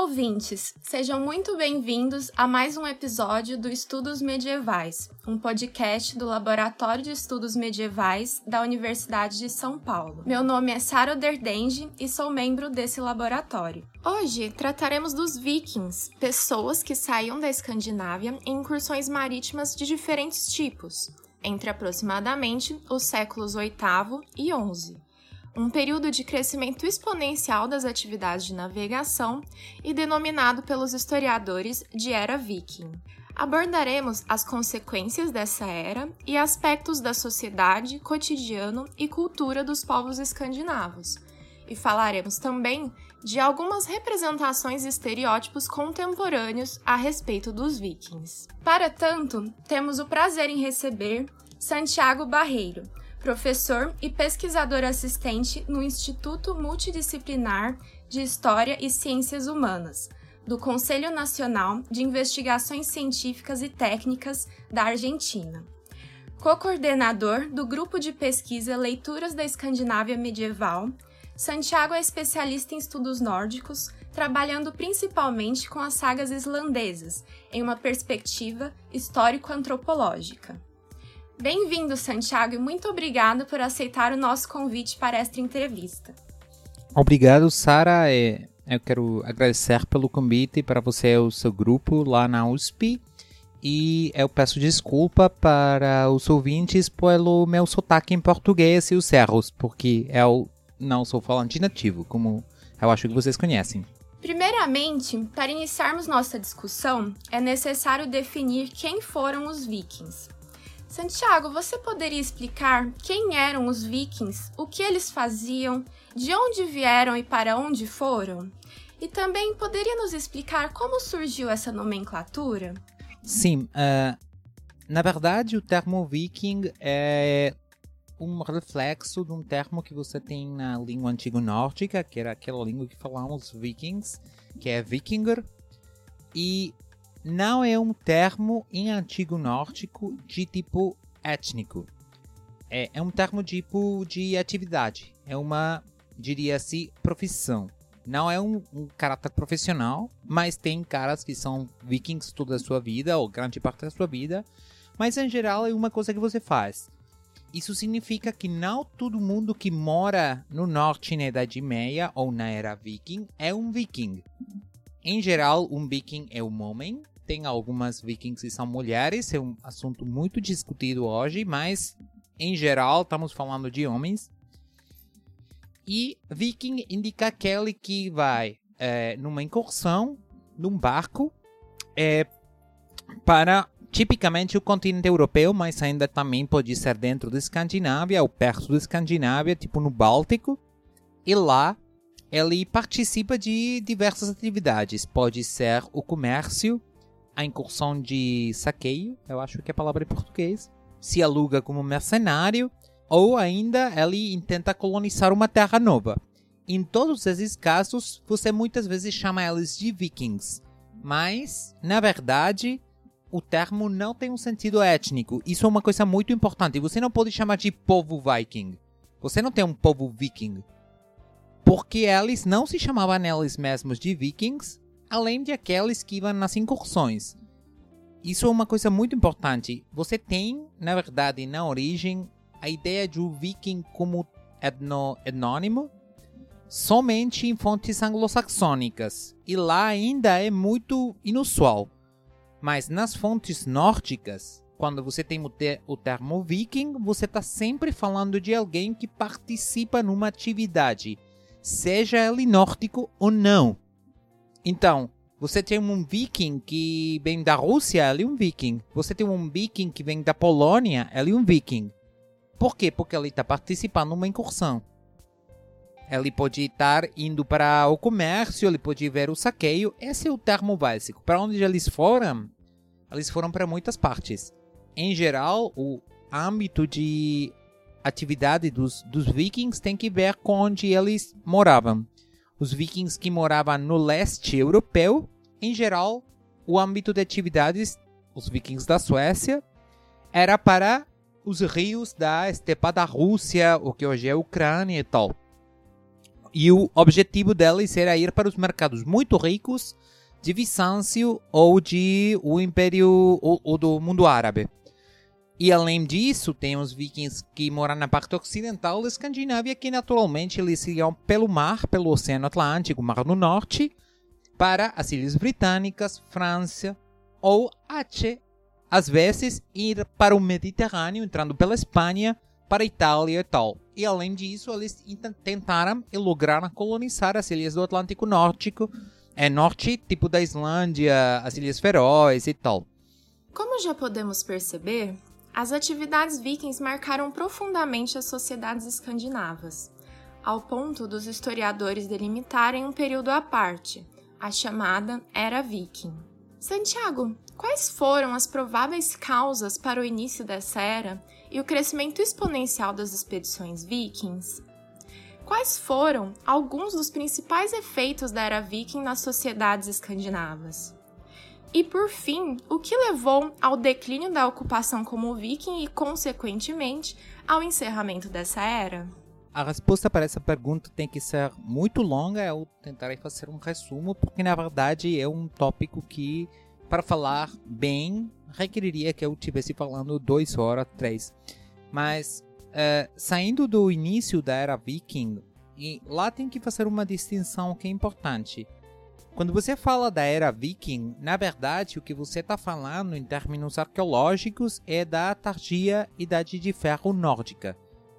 Olá, ouvintes! Sejam muito bem-vindos a mais um episódio do Estudos Medievais, um podcast do Laboratório de Estudos Medievais da Universidade de São Paulo. Meu nome é Sara Derdenge e sou membro desse laboratório. Hoje trataremos dos vikings, pessoas que saíam da Escandinávia em incursões marítimas de diferentes tipos, entre aproximadamente os séculos VIII e XI um período de crescimento exponencial das atividades de navegação e denominado pelos historiadores de Era Viking. Abordaremos as consequências dessa era e aspectos da sociedade, cotidiano e cultura dos povos escandinavos. E falaremos também de algumas representações e estereótipos contemporâneos a respeito dos vikings. Para tanto, temos o prazer em receber Santiago Barreiro, professor e pesquisador assistente no Instituto Multidisciplinar de História e Ciências Humanas, do Conselho Nacional de Investigações Científicas e Técnicas da Argentina. Co-coordenador do Grupo de Pesquisa Leituras da Escandinávia Medieval, Santiago é especialista em estudos nórdicos, trabalhando principalmente com as sagas islandesas, em uma perspectiva histórico-antropológica. Bem-vindo, Santiago, e muito obrigado por aceitar o nosso convite para esta entrevista. Obrigado, Sara. É, eu quero agradecer pelo convite para você e o seu grupo lá na USP. E eu peço desculpa para os ouvintes pelo meu sotaque em português e os erros, porque eu não sou falante nativo, como eu acho que vocês conhecem. Primeiramente, para iniciarmos nossa discussão, é necessário definir quem foram os vikings. Santiago, você poderia explicar quem eram os vikings, o que eles faziam, de onde vieram e para onde foram? E também poderia nos explicar como surgiu essa nomenclatura? Sim, uh, na verdade o termo viking é um reflexo de um termo que você tem na língua antiga nórdica, que era aquela língua que falamos vikings, que é vikinger. E não é um termo em antigo nórdico de tipo étnico. É, é um termo tipo de atividade. É uma, diria assim, profissão. Não é um, um caráter profissional, mas tem caras que são vikings toda a sua vida, ou grande parte da sua vida. Mas em geral é uma coisa que você faz. Isso significa que não todo mundo que mora no norte na Idade Meia ou na Era Viking é um viking. Em geral, um viking é um homem tem algumas vikings que são mulheres, é um assunto muito discutido hoje, mas em geral estamos falando de homens. E viking indica aquele que vai é, numa incursão, num barco, é, para tipicamente o continente europeu, mas ainda também pode ser dentro da Escandinávia ou perto da Escandinávia, tipo no Báltico. E lá ele participa de diversas atividades. Pode ser o comércio, a incursão de saqueio, eu acho que é a palavra em português, se aluga como mercenário, ou ainda ele tenta colonizar uma terra nova. Em todos esses casos, você muitas vezes chama eles de vikings, mas, na verdade, o termo não tem um sentido étnico. Isso é uma coisa muito importante. Você não pode chamar de povo viking. Você não tem um povo viking. Porque eles não se chamavam eles mesmos de vikings, além de aqueles que iam nas incursões. Isso é uma coisa muito importante. Você tem, na verdade, na origem, a ideia de um viking como etno etnônimo somente em fontes anglo-saxônicas, e lá ainda é muito inusual. Mas nas fontes nórdicas, quando você tem o, ter o termo viking, você está sempre falando de alguém que participa numa atividade, seja ele nórdico ou não. Então, você tem um viking que vem da Rússia, ele é um viking. Você tem um viking que vem da Polônia, ele é um viking. Por quê? Porque ele está participando de uma incursão. Ele pode estar indo para o comércio, ele pode ver o saqueio. Esse é o termo básico. Para onde eles foram? Eles foram para muitas partes. Em geral, o âmbito de atividade dos, dos vikings tem que ver com onde eles moravam os vikings que moravam no leste europeu, em geral, o âmbito de atividades, os vikings da Suécia, era para os rios da estepa da Rússia, o que hoje é a Ucrânia e tal. E o objetivo deles era ir para os mercados muito ricos de Bizâncio ou de o Império ou, ou do mundo árabe. E além disso, tem os vikings que moram na parte ocidental da Escandinávia, que naturalmente eles iam pelo mar, pelo Oceano Atlântico, Mar do Norte, para as Ilhas Britânicas, França, ou até, às vezes, ir para o Mediterrâneo, entrando pela Espanha, para a Itália e tal. E além disso, eles tentaram e lograram colonizar as ilhas do Atlântico Nórdico, é, Norte, tipo da Islândia, as Ilhas Feroz e tal. Como já podemos perceber, as atividades vikings marcaram profundamente as sociedades escandinavas, ao ponto dos historiadores delimitarem um período à parte, a chamada Era Viking. Santiago, quais foram as prováveis causas para o início dessa era e o crescimento exponencial das expedições vikings? Quais foram alguns dos principais efeitos da Era Viking nas sociedades escandinavas? E por fim, o que levou ao declínio da ocupação como viking e, consequentemente, ao encerramento dessa era? A resposta para essa pergunta tem que ser muito longa, eu tentarei fazer um resumo, porque na verdade é um tópico que, para falar bem, requeriria que eu estivesse falando duas horas, três. Mas, uh, saindo do início da era viking, lá tem que fazer uma distinção que é importante. Quando você fala da era viking, na verdade o que você está falando em termos arqueológicos é da tardia Idade de Ferro nórdica,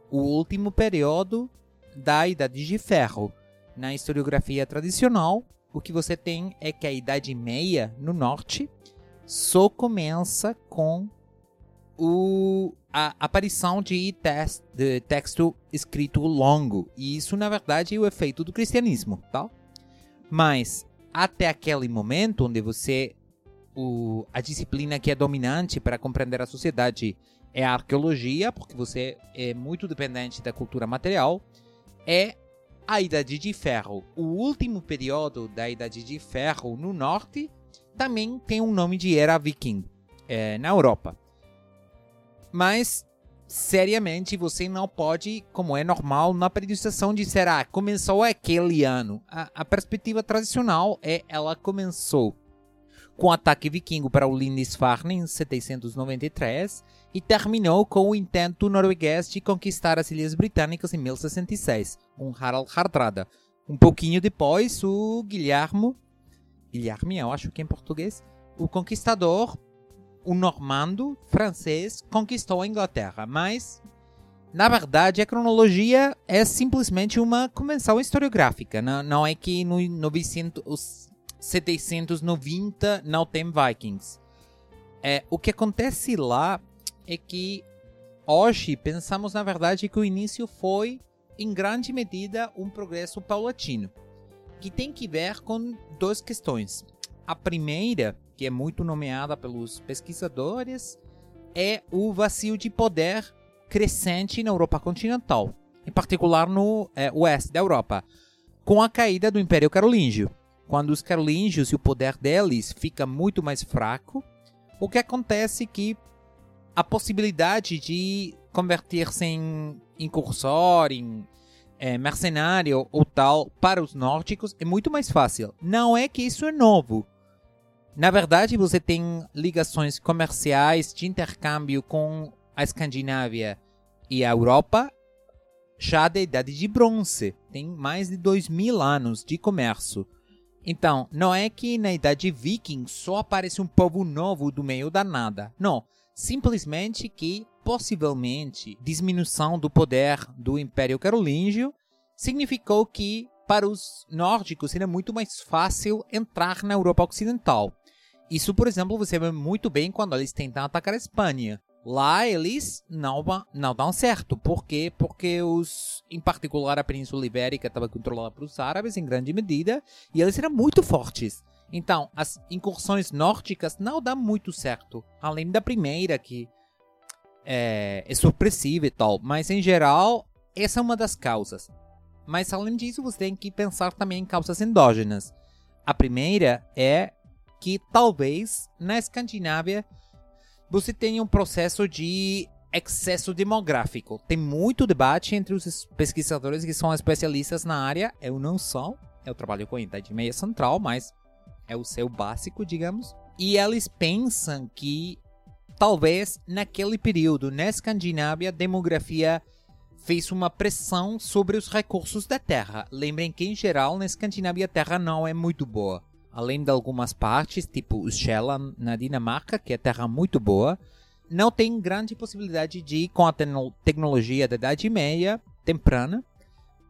o último período da Idade de Ferro. Na historiografia tradicional, o que você tem é que a Idade Meia no norte só começa com o, a aparição de, de texto escrito longo. E isso, na verdade, é o efeito do cristianismo, tá? Mas até aquele momento onde você o, a disciplina que é dominante para compreender a sociedade é a arqueologia, porque você é muito dependente da cultura material, é a Idade de Ferro. O último período da Idade de Ferro no norte também tem um nome de Era Viking é, na Europa. Mas seriamente você não pode, como é normal, na periodização dizer, ah, começou aquele ano. A, a perspectiva tradicional é ela começou com o ataque vikingo para o Lindisfarne em 793 e terminou com o intento norueguês de conquistar as Ilhas Britânicas em 1066, com Harald Hardrada. Um pouquinho depois, o Guilhermo, Guilherme, eu acho que é em português, o conquistador o normando francês conquistou a Inglaterra, mas na verdade a cronologia é simplesmente uma convenção historiográfica. Não, não é que no 900, 790 não tem Vikings. É, o que acontece lá é que hoje pensamos na verdade que o início foi em grande medida um progresso paulatino, que tem que ver com duas questões. A primeira que é muito nomeada pelos pesquisadores, é o vazio de poder crescente na Europa continental, em particular no é, oeste da Europa, com a caída do Império Carolíngio. Quando os carolíngios e o poder deles fica muito mais fraco, o que acontece é que a possibilidade de converter-se em incursor, em é, mercenário ou tal para os nórdicos é muito mais fácil. Não é que isso é novo. Na verdade, você tem ligações comerciais de intercâmbio com a Escandinávia e a Europa já da Idade de Bronze. Tem mais de dois mil anos de comércio. Então, não é que na Idade Viking só aparece um povo novo do meio da nada. Não. Simplesmente que, possivelmente, diminuição do poder do Império Carolíngio significou que, para os nórdicos, era muito mais fácil entrar na Europa Ocidental. Isso, por exemplo, você vê muito bem quando eles tentam atacar a Espanha. Lá eles não, não dão certo. Por quê? Porque os, em particular a Península Ibérica estava controlada pelos árabes em grande medida e eles eram muito fortes. Então, as incursões nórdicas não dão muito certo. Além da primeira, que é, é surpressiva e tal. Mas, em geral, essa é uma das causas. Mas, além disso, você tem que pensar também em causas endógenas. A primeira é que talvez na Escandinávia você tenha um processo de excesso demográfico. Tem muito debate entre os pesquisadores que são especialistas na área. Eu não sou. Eu trabalho com a Idade Meia Central, mas é o seu básico, digamos. E eles pensam que talvez naquele período, na Escandinávia, a demografia fez uma pressão sobre os recursos da terra. Lembrem que, em geral, na Escandinávia a terra não é muito boa. Além de algumas partes, tipo Sjælland na Dinamarca, que é terra muito boa, não tem grande possibilidade de, com a te tecnologia da Idade Meia, temprana,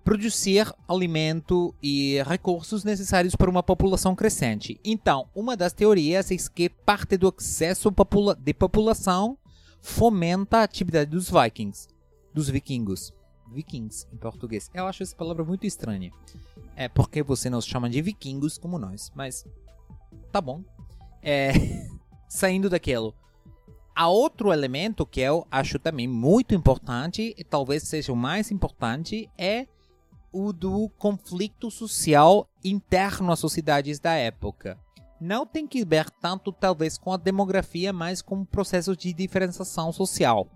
produzir alimento e recursos necessários para uma população crescente. Então, uma das teorias é que parte do excesso de população fomenta a atividade dos vikings dos vikingos. Vikings, em português. Eu acho essa palavra muito estranha. É porque você nos chama de vikingos como nós, mas tá bom. É, saindo daquilo. Há outro elemento que eu acho também muito importante, e talvez seja o mais importante, é o do conflito social interno às sociedades da época. Não tem que ver tanto, talvez, com a demografia, mas com o processo de diferenciação social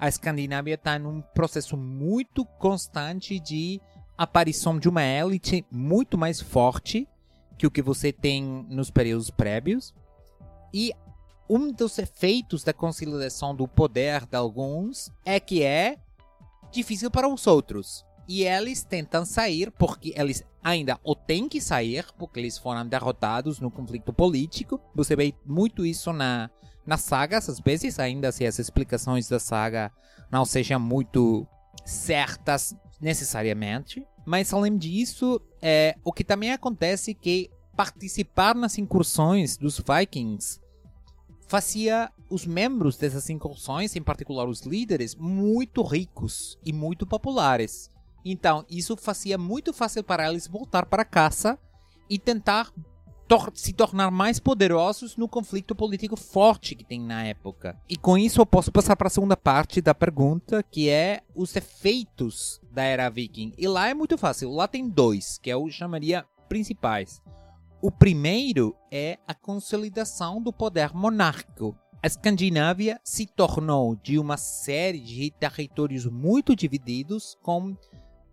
a Escandinávia está num processo muito constante de aparição de uma elite muito mais forte que o que você tem nos períodos prévios. E um dos efeitos da consolidação do poder de alguns é que é difícil para os outros. E eles tentam sair porque eles ainda ou têm que sair porque eles foram derrotados no conflito político. Você vê muito isso na nas sagas, às vezes, ainda se as explicações da saga não sejam muito certas necessariamente. Mas além disso, é, o que também acontece é que participar nas incursões dos Vikings fazia os membros dessas incursões, em particular os líderes, muito ricos e muito populares. Então, isso fazia muito fácil para eles voltar para casa e tentar tor se tornar mais poderosos no conflito político forte que tem na época. E com isso eu posso passar para a segunda parte da pergunta, que é os efeitos da era viking. E lá é muito fácil, lá tem dois, que eu chamaria principais. O primeiro é a consolidação do poder monárquico. A Escandinávia se tornou de uma série de territórios muito divididos com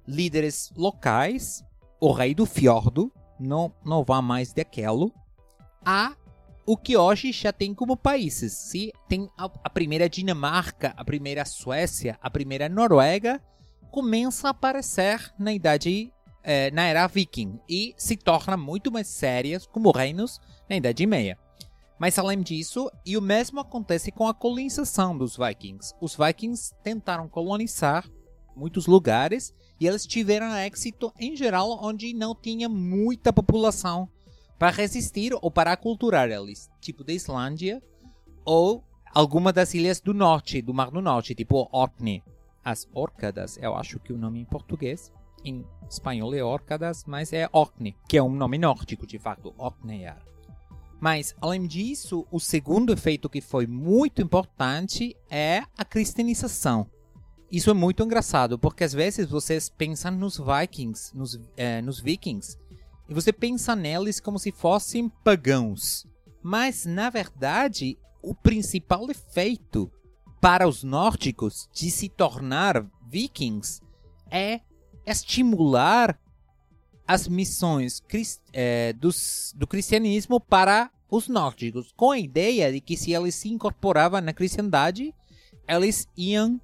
líderes locais, o rei do fiordo, não, não vá mais daquilo, a o que hoje já tem como países. Se tem a, a, primeira Dinamarca, a primeira Suécia, a primeira Noruega, começa a aparecer na idade eh, na era viking e se torna muito mais sérias como reinos na idade meia. Mas além disso, e o mesmo acontece com a colonização dos vikings. Os vikings tentaram colonizar muitos lugares e eles tiveram êxito em geral onde não tinha muita população para resistir ou para aculturar eles, tipo da Islândia ou alguma das ilhas do norte, do Mar do Norte, tipo Orkney. As Orcadas, eu acho que o nome em português, em espanhol é Orcadas, mas é Orkney, que é um nome nórdico de fato, Orkneyar. Mas, além disso, o segundo efeito que foi muito importante é a cristianização. Isso é muito engraçado, porque às vezes vocês pensam nos Vikings, nos, é, nos Vikings, e você pensa neles como se fossem pagãos. Mas, na verdade, o principal efeito para os nórdicos de se tornar vikings é estimular as missões é, dos, do cristianismo para os nórdicos, com a ideia de que se eles se incorporavam na cristandade, eles iam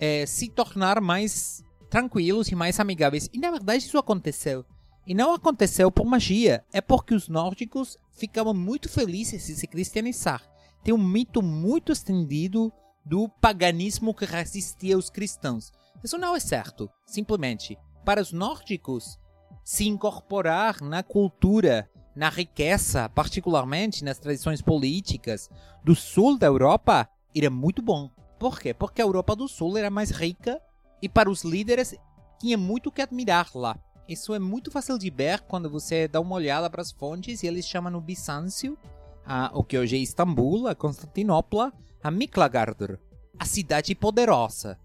é, se tornar mais tranquilos e mais amigáveis. E na verdade isso aconteceu. E não aconteceu por magia, é porque os nórdicos ficavam muito felizes de se cristianizar. Tem um mito muito estendido do paganismo que resistia aos cristãos. Isso não é certo. Simplesmente, para os nórdicos, se incorporar na cultura, na riqueza, particularmente nas tradições políticas do sul da Europa, era muito bom. Por quê? Porque a Europa do Sul era mais rica e para os líderes tinha muito que admirar lá. Isso é muito fácil de ver quando você dá uma olhada para as fontes e eles chamam o Bizâncio, a, o que hoje é Istambul, a Constantinopla, a Miklagardr, a cidade poderosa.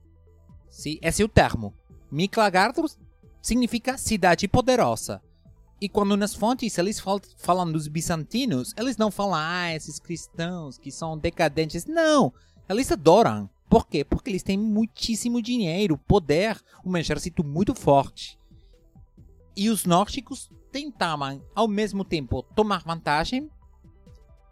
Sim, esse é o termo. Miklagardr significa cidade poderosa. E quando nas fontes eles fal falam dos bizantinos, eles não falam, ah, esses cristãos que são decadentes. Não! Eles adoram. Por quê? Porque eles têm muitíssimo dinheiro, poder, um exército muito forte. E os nórdicos tentavam, ao mesmo tempo, tomar vantagem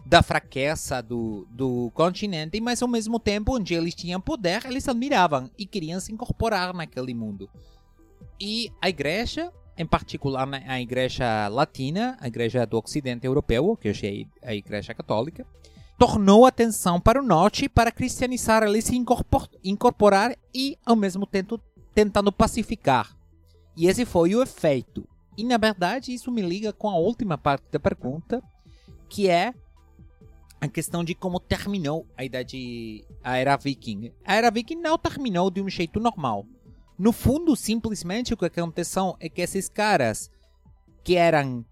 da fraqueza do, do continente, mas ao mesmo tempo, onde eles tinham poder, eles admiravam e queriam se incorporar naquele mundo. E a igreja, em particular a igreja latina, a igreja do ocidente europeu, que hoje é a igreja católica, tornou atenção para o norte para cristianizar ele se incorporar e, ao mesmo tempo, tentando pacificar. E esse foi o efeito. E, na verdade, isso me liga com a última parte da pergunta, que é a questão de como terminou a idade a era viking. A era viking não terminou de um jeito normal. No fundo, simplesmente o que aconteceu é que esses caras que eram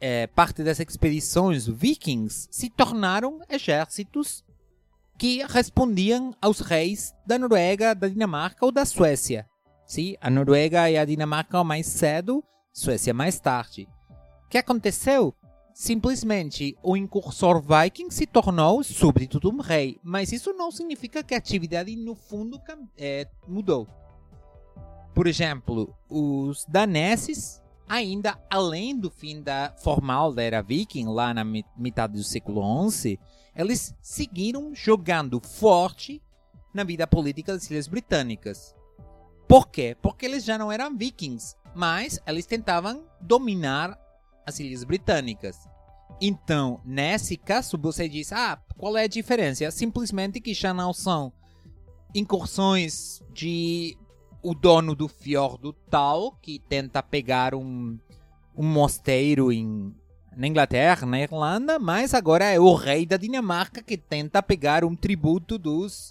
é, parte das expedições vikings se tornaram exércitos que respondiam aos reis da Noruega, da Dinamarca ou da Suécia. Sim, a Noruega e a Dinamarca mais cedo, Suécia mais tarde. O que aconteceu? Simplesmente o incursor viking se tornou súbdito de um rei, mas isso não significa que a atividade no fundo é, mudou. Por exemplo, os daneses, ainda além do fim da formal da era viking, lá na metade do século XI, eles seguiram jogando forte na vida política das Ilhas Britânicas. Por quê? Porque eles já não eram vikings, mas eles tentavam dominar as Ilhas Britânicas. Então, nesse caso, você diz: ah, qual é a diferença? Simplesmente que já não são incursões de o dono do fiordo tal que tenta pegar um, um mosteiro em, na Inglaterra, na Irlanda, mas agora é o rei da Dinamarca que tenta pegar um tributo dos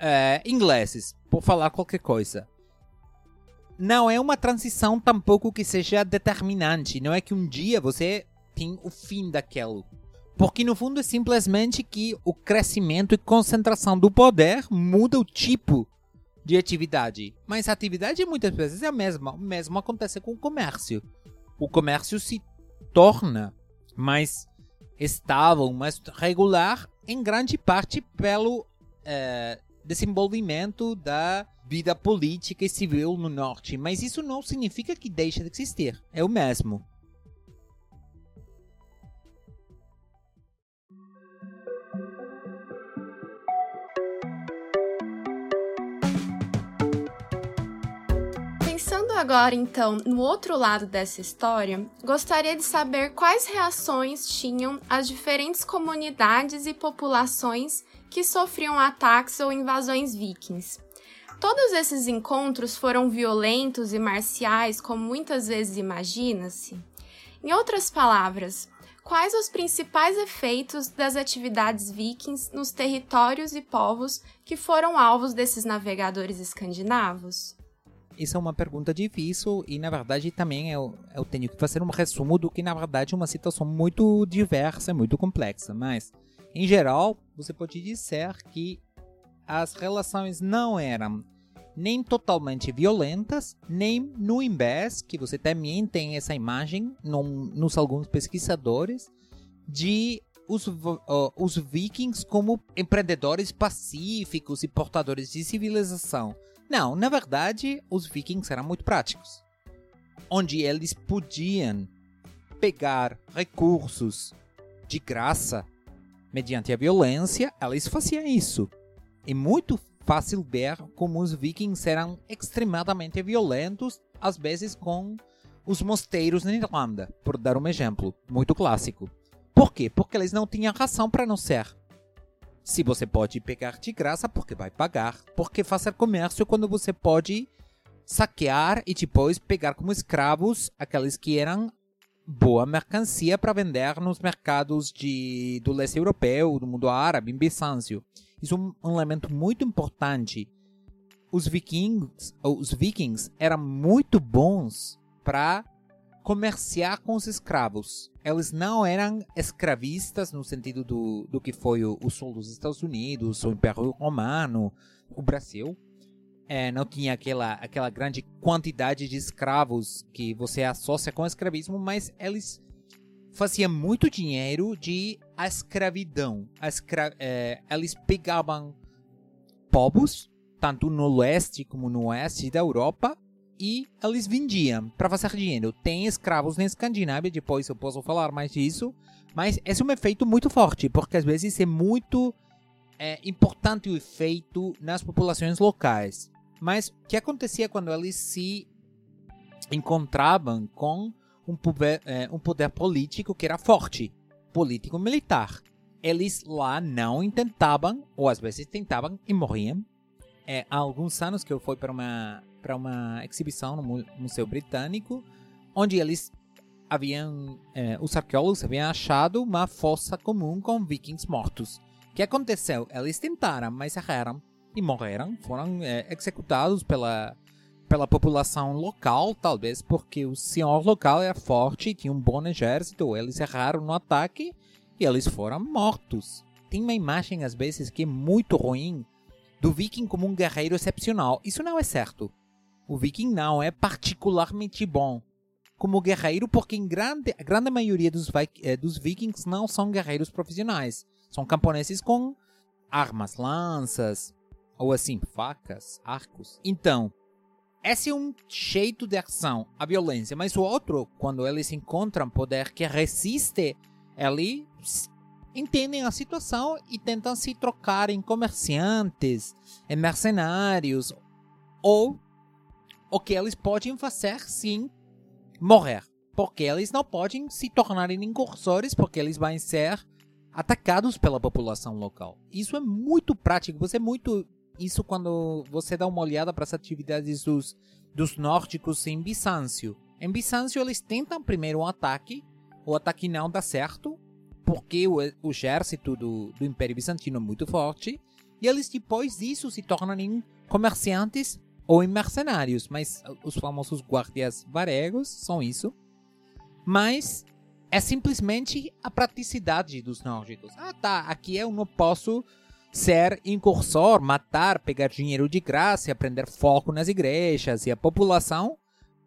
uh, ingleses, por falar qualquer coisa não é uma transição tampouco que seja determinante. Não é que um dia você tem o fim daquilo. Porque no fundo é simplesmente que o crescimento e concentração do poder muda o tipo de atividade. Mas a atividade muitas vezes é a mesma. O mesmo acontece com o comércio. O comércio se torna mais estável, mais regular, em grande parte pelo é, desenvolvimento da vida política e civil no norte, mas isso não significa que deixa de existir. É o mesmo. Agora então no outro lado dessa história, gostaria de saber quais reações tinham as diferentes comunidades e populações que sofriam ataques ou invasões vikings. Todos esses encontros foram violentos e marciais, como muitas vezes imagina-se? Em outras palavras, quais os principais efeitos das atividades vikings nos territórios e povos que foram alvos desses navegadores escandinavos? Isso é uma pergunta difícil e, na verdade, também eu, eu tenho que fazer um resumo do que, na verdade, é uma situação muito diversa, muito complexa. Mas, em geral, você pode dizer que as relações não eram nem totalmente violentas, nem no invés, que você também tem essa imagem num, nos alguns pesquisadores, de os, uh, os vikings como empreendedores pacíficos e portadores de civilização. Não, na verdade, os vikings eram muito práticos. Onde eles podiam pegar recursos de graça mediante a violência, eles faziam isso. É muito fácil ver como os vikings eram extremadamente violentos, às vezes com os mosteiros na Irlanda, por dar um exemplo muito clássico. Por quê? Porque eles não tinham razão para não ser. Se você pode pegar de graça, porque vai pagar. Porque fazer comércio quando você pode saquear e depois pegar como escravos aqueles que eram boa mercancia para vender nos mercados de, do leste europeu, do mundo árabe, em Bizâncio. Isso é um elemento muito importante. Os vikings, os vikings eram muito bons para comerciar com os escravos. Eles não eram escravistas no sentido do, do que foi o, o sul dos Estados Unidos, o Império Romano, o Brasil é, não tinha aquela, aquela grande quantidade de escravos que você associa com o escravismo, mas eles faziam muito dinheiro de a escravidão. A escra é, eles pegavam povos tanto no leste como no oeste da Europa, e eles vendiam para fazer dinheiro. Tem escravos na Escandinávia, depois eu posso falar mais disso, mas esse é um efeito muito forte, porque às vezes é muito é, importante o efeito nas populações locais. Mas o que acontecia quando eles se encontravam com um poder, é, um poder político que era forte, político militar? Eles lá não tentavam, ou às vezes tentavam e morriam. É, há alguns anos que eu fui para uma para uma exibição no Museu Britânico, onde eles haviam, eh, os arqueólogos haviam achado uma fossa comum com vikings mortos. O que aconteceu? Eles tentaram, mas erraram e morreram, foram eh, executados pela pela população local, talvez porque o senhor local era forte, tinha um bom exército, eles erraram no ataque e eles foram mortos. Tem uma imagem às vezes que é muito ruim do viking como um guerreiro excepcional. Isso não é certo. O viking não é particularmente bom como guerreiro, porque em grande, a grande maioria dos, eh, dos vikings não são guerreiros profissionais. São camponeses com armas, lanças, ou assim, facas, arcos. Então, esse é um jeito de ação, a violência. Mas o outro, quando eles encontram poder que resiste, eles entendem a situação e tentam se trocar em comerciantes, em mercenários, ou o que eles podem fazer sim morrer. Porque eles não podem se tornarem incursores, porque eles vão ser atacados pela população local. Isso é muito prático. Você é muito. Isso quando você dá uma olhada para as atividades dos, dos nórdicos em Bizâncio. Em Bizâncio, eles tentam primeiro um ataque. O ataque não dá certo, porque o, o exército do, do Império Bizantino é muito forte. E eles depois disso se tornam comerciantes ou em mercenários, mas os famosos guardias varegos são isso. Mas é simplesmente a praticidade dos nórdicos. Ah, tá, aqui eu não posso ser incursor, matar, pegar dinheiro de graça, aprender foco nas igrejas e a população.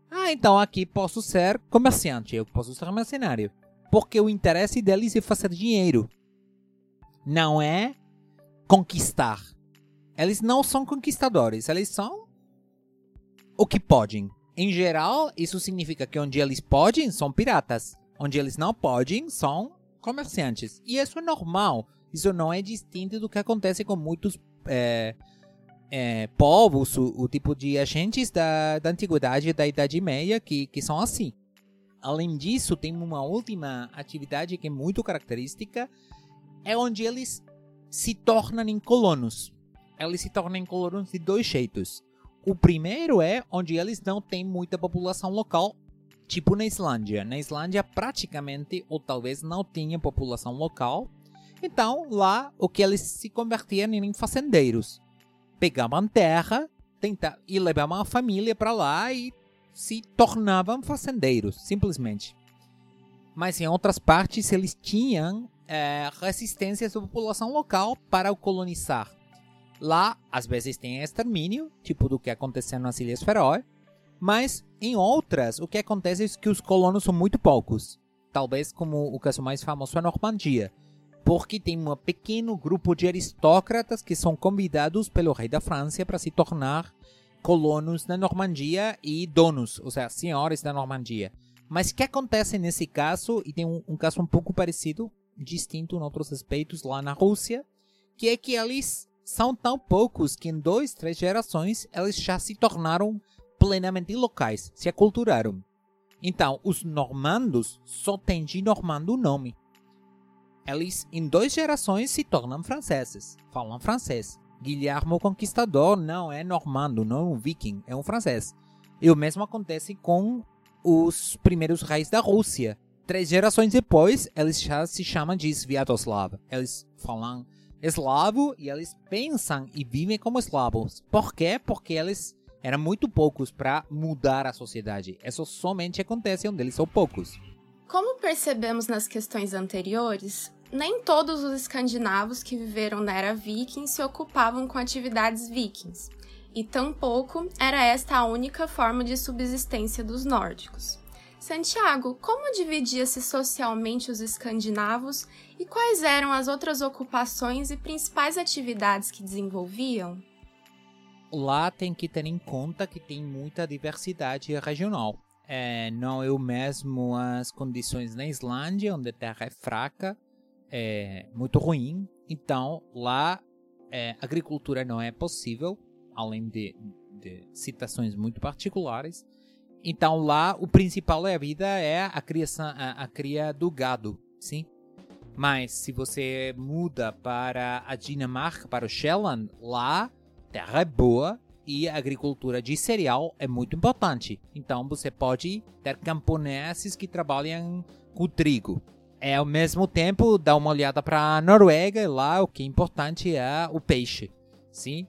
Ah, então aqui posso ser comerciante, eu posso ser mercenário. Porque o interesse deles é fazer dinheiro. Não é conquistar. Eles não são conquistadores, eles são o que podem. Em geral, isso significa que onde eles podem, são piratas. Onde eles não podem, são comerciantes. E isso é normal. Isso não é distinto do que acontece com muitos é, é, povos, o, o, tipo de agentes da, da antiguidade da Idade Média que, que são assim. Além disso, tem uma última atividade que é muito característica, é onde eles se tornam em colonos. Eles se tornam em colonos de dois jeitos. O primeiro é onde eles não têm muita população local, tipo na Islândia. Na Islândia, praticamente, ou talvez não tinha população local. Então, lá, o que eles se convertiam em fazendeiros. Pegavam terra tentar, e levavam a família para lá e se tornavam fazendeiros, simplesmente. Mas em outras partes, eles tinham é, resistência da população local para o colonizar. Lá, às vezes tem extermínio, tipo do que aconteceu nas Ilhas Feroe, mas em outras, o que acontece é que os colonos são muito poucos. Talvez como o caso mais famoso é a Normandia, porque tem um pequeno grupo de aristócratas que são convidados pelo rei da França para se tornar colonos na Normandia e donos, ou seja, senhores da Normandia. Mas o que acontece nesse caso, e tem um, um caso um pouco parecido, distinto em outros aspectos lá na Rússia, que é que eles são tão poucos que em dois, três gerações eles já se tornaram plenamente locais, se aculturaram. Então, os normandos só têm de normando o nome. Eles, em duas gerações, se tornam franceses, falam francês. Guilherme o Conquistador não é normando, não é um viking, é um francês. E o mesmo acontece com os primeiros reis da Rússia. Três gerações depois, eles já se chamam de Sviatoslav. Eles falam eslavo e eles pensam e vivem como eslavos. Por quê? Porque eles eram muito poucos para mudar a sociedade. Isso somente acontece onde eles são poucos. Como percebemos nas questões anteriores, nem todos os escandinavos que viveram na era viking se ocupavam com atividades vikings, e tampouco era esta a única forma de subsistência dos nórdicos. Santiago, como dividia-se socialmente os escandinavos e quais eram as outras ocupações e principais atividades que desenvolviam? lá tem que ter em conta que tem muita diversidade regional. É, não é o mesmo as condições na Islândia, onde a terra é fraca, é muito ruim. Então, lá é, agricultura não é possível, além de, de citações muito particulares. Então, lá o principal da vida é a criação, a, a cria do gado, sim. Mas se você muda para a Dinamarca, para o Shetland, lá terra é boa e a agricultura de cereal é muito importante. Então você pode ter camponeses que trabalham com trigo. É ao mesmo tempo dá uma olhada para a Noruega lá o que é importante é o peixe, sim,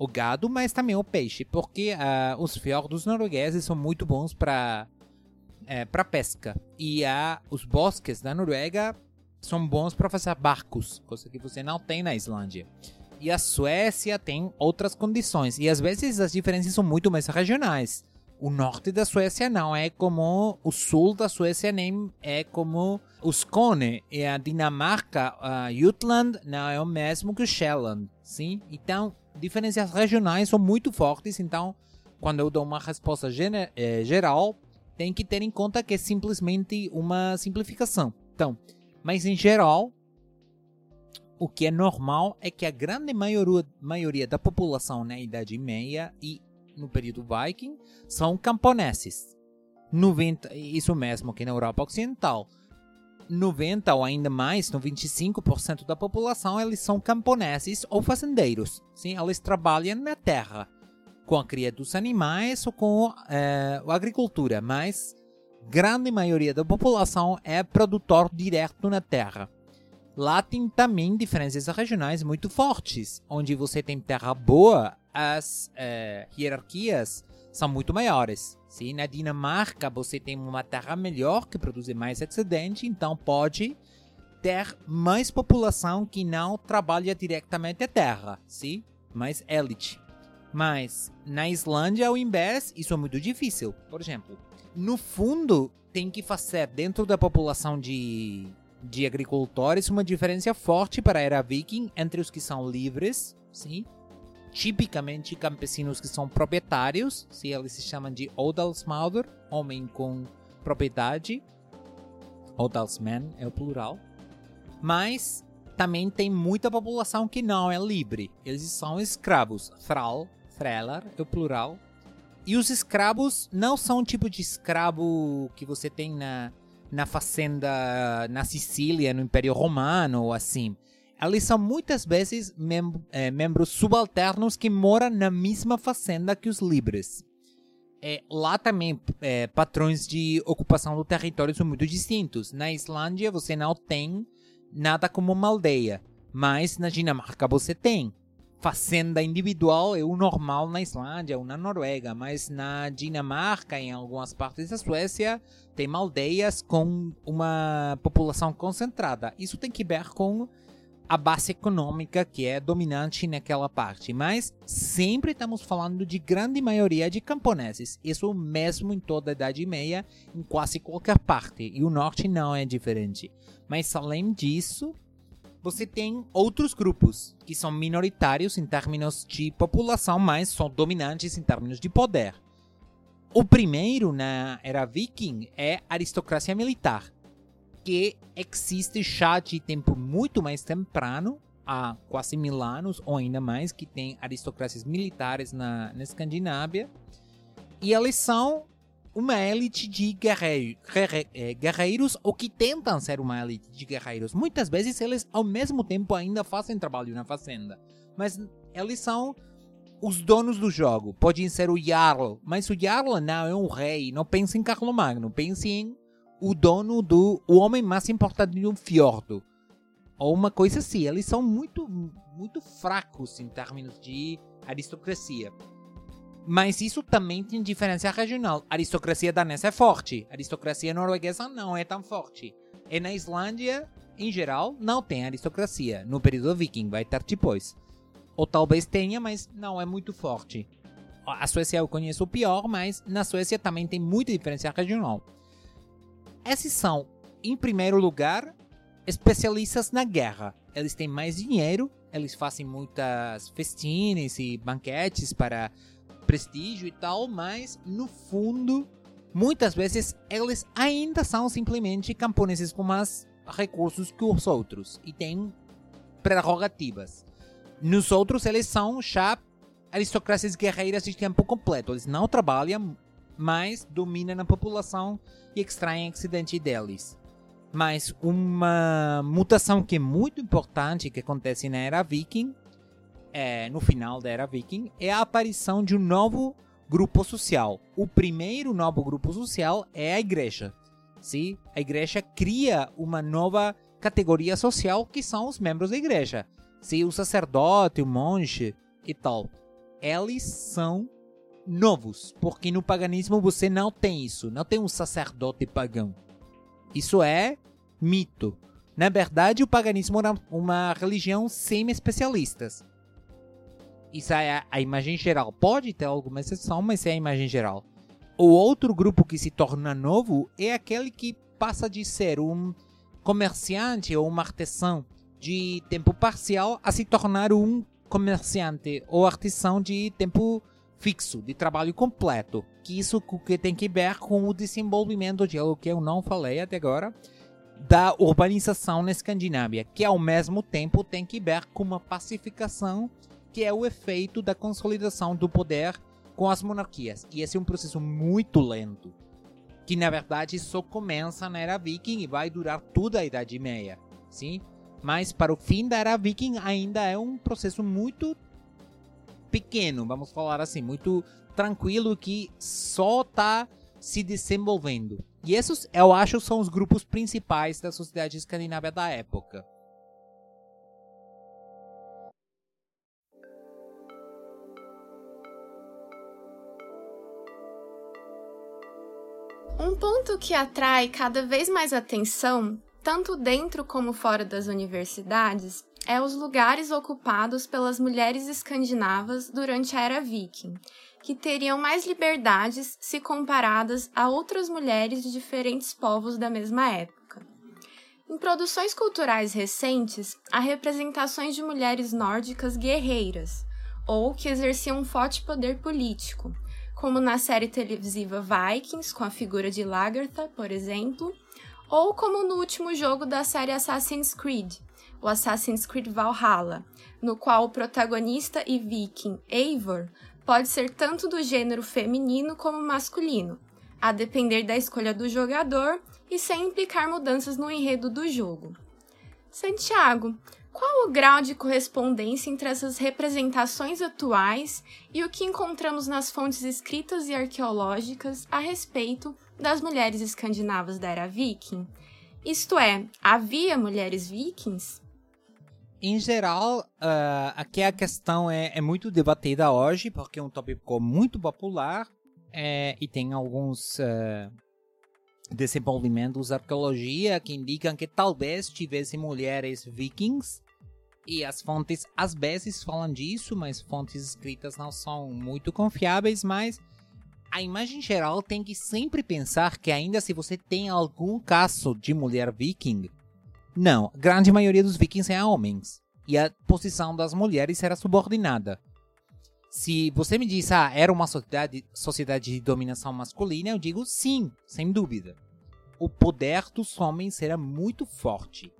o gado, mas também o peixe, porque uh, os fiordos noruegueses são muito bons para é, para pesca e uh, os bosques da Noruega são bons para fazer barcos, coisa que você não tem na Islândia. E a Suécia tem outras condições. E às vezes as diferenças são muito mais regionais. O norte da Suécia não é como o sul da Suécia, nem é como o Skåne. E a Dinamarca, a Jutland, não é o mesmo que o Shetland. Sim? Então, diferenças regionais são muito fortes. Então, quando eu dou uma resposta eh, geral, tem que ter em conta que é simplesmente uma simplificação. Então, mas em geral, o que é normal é que a grande maioria, maioria da população na Idade Meia e no período Viking são camponeses. 90, isso mesmo que na Europa Ocidental. 90 ou ainda mais, 95% da população eles são camponeses ou fazendeiros. Sim, eles trabalham na terra com a cria dos animais ou com é, a agricultura, mas grande maioria da população é produtor direto na terra. Lá tem também diferenças regionais muito fortes, onde você tem terra boa, as é, hierarquias são muito maiores. Sim, na Dinamarca você tem uma terra melhor que produz mais excedente, então pode ter mais população que não trabalha diretamente a terra, sim? Mais elite. Mas na Islândia, ao invés, isso é muito difícil. Por exemplo, no fundo, tem que fazer dentro da população de, de agricultores uma diferença forte para a era viking entre os que são livres, sim, tipicamente campesinos que são proprietários, se eles se chamam de odalsmauder, homem com propriedade, odalsman é o plural, mas também tem muita população que não é livre, eles são escravos, thrall, thrallar é o plural, e os escravos não são o tipo de escravo que você tem na, na fazenda na Sicília, no Império Romano ou assim. Eles são muitas vezes mem é, membros subalternos que moram na mesma fazenda que os livres. É, lá também, é, patrões de ocupação do território são muito distintos. Na Islândia, você não tem nada como uma aldeia, mas na Dinamarca você tem fazenda individual é o normal na Islândia ou na Noruega, mas na Dinamarca, em algumas partes da Suécia, tem aldeias com uma população concentrada. Isso tem que ver com a base econômica que é dominante naquela parte, mas sempre estamos falando de grande maioria de camponeses. Isso mesmo em toda a Idade Meia, em quase qualquer parte, e o norte não é diferente. Mas além disso, você tem outros grupos que são minoritários em termos de população, mas são dominantes em termos de poder. O primeiro na era viking é a aristocracia militar, que existe já de tempo muito mais temprano, há quase mil anos ou ainda mais, que tem aristocracias militares na, na Escandinávia. E eles são uma elite de é, guerreiros ou que tentam ser uma elite de guerreiros. Muitas vezes eles ao mesmo tempo ainda fazem trabalho na fazenda, mas eles são os donos do jogo. Podem ser o Jarl, mas o Jarl não é um rei. Não pense em Carlomagno, pense em o dono do o homem mais importante do fiordo. Ou uma coisa assim. Eles são muito muito fracos em termos de aristocracia. Mas isso também tem diferença regional. A aristocracia danesa é forte, a aristocracia norueguesa não é tão forte. E na Islândia, em geral, não tem aristocracia. No período viking vai ter depois. Ou talvez tenha, mas não é muito forte. A Suécia eu conheço pior, mas na Suécia também tem muita diferença regional. Esses são, em primeiro lugar, especialistas na guerra. Eles têm mais dinheiro, eles fazem muitas festines e banquetes para prestígio e tal, mas no fundo, muitas vezes eles ainda são simplesmente camponeses com mais recursos que os outros e têm prerrogativas. Nos outros, eles são já aristocracias guerreiras de tempo completo. Eles não trabalham, mas dominam a população e extraem excedente deles. Mas uma mutação que é muito importante que acontece na era viking, é, no final da era viking, é a aparição de um novo grupo social. O primeiro novo grupo social é a igreja. Sim? A igreja cria uma nova categoria social que são os membros da igreja. Sim, o sacerdote, o monge e tal. Eles são novos, porque no paganismo você não tem isso, não tem um sacerdote pagão. Isso é mito. Na verdade, o paganismo era uma religião semi-especialistas. Isso é a imagem geral. Pode ter alguma exceção, mas é a imagem geral. O outro grupo que se torna novo é aquele que passa de ser um comerciante ou um artesão de tempo parcial a se tornar um comerciante ou artesão de tempo fixo, de trabalho completo. Que isso que tem que ver com o desenvolvimento de algo que eu não falei até agora, da urbanização na Escandinávia, que ao mesmo tempo tem que ver com uma pacificação que é o efeito da consolidação do poder com as monarquias. E esse é um processo muito lento, que na verdade só começa na era viking e vai durar toda a Idade Meia, sim? Mas para o fim da era viking ainda é um processo muito pequeno, vamos falar assim, muito tranquilo que só está se desenvolvendo. E esses, eu acho, são os grupos principais da sociedade escandinava da época. Um ponto que atrai cada vez mais atenção, tanto dentro como fora das universidades, é os lugares ocupados pelas mulheres escandinavas durante a era viking, que teriam mais liberdades se comparadas a outras mulheres de diferentes povos da mesma época. Em produções culturais recentes, há representações de mulheres nórdicas guerreiras, ou que exerciam um forte poder político, como na série televisiva Vikings, com a figura de Lagertha, por exemplo, ou como no último jogo da série Assassin's Creed, o Assassin's Creed Valhalla, no qual o protagonista e viking Eivor pode ser tanto do gênero feminino como masculino, a depender da escolha do jogador e sem implicar mudanças no enredo do jogo. Santiago, qual o grau de correspondência entre essas representações atuais e o que encontramos nas fontes escritas e arqueológicas a respeito das mulheres escandinavas da era viking? Isto é, havia mulheres vikings? Em geral, uh, aqui a questão é, é, muito debatida hoje, porque é um tópico muito popular é, e tem alguns uh, desenvolvimentos da arqueologia que indicam que talvez tivesse mulheres vikings. E as fontes às vezes falam disso, mas fontes escritas não são muito confiáveis, mas a imagem geral tem que sempre pensar que ainda se você tem algum caso de mulher viking, não, grande maioria dos vikings eram homens. E a posição das mulheres era subordinada. Se você me diz, ah, era uma sociedade, sociedade de dominação masculina, eu digo sim, sem dúvida. O poder dos homens era muito forte.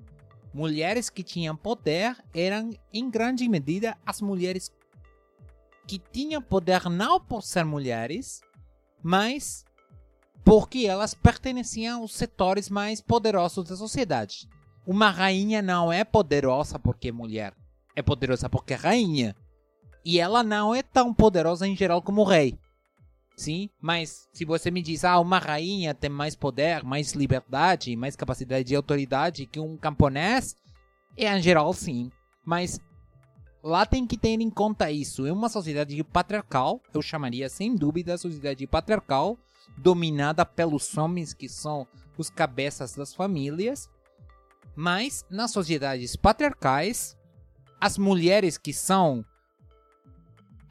Mulheres que tinham poder eram, em grande medida, as mulheres que tinham poder não por ser mulheres, mas porque elas perteneciam aos setores mais poderosos da sociedade. Uma rainha não é poderosa porque é mulher. É poderosa porque é rainha. E ela não é tão poderosa em geral como o rei. Sim, mas se você me diz, ah, uma rainha tem mais poder, mais liberdade, mais capacidade de autoridade que um camponês, é em geral sim. Mas lá tem que ter em conta isso. É uma sociedade patriarcal, eu chamaria sem dúvida sociedade patriarcal, dominada pelos homens que são os cabeças das famílias mas nas sociedades patriarcais, as mulheres que são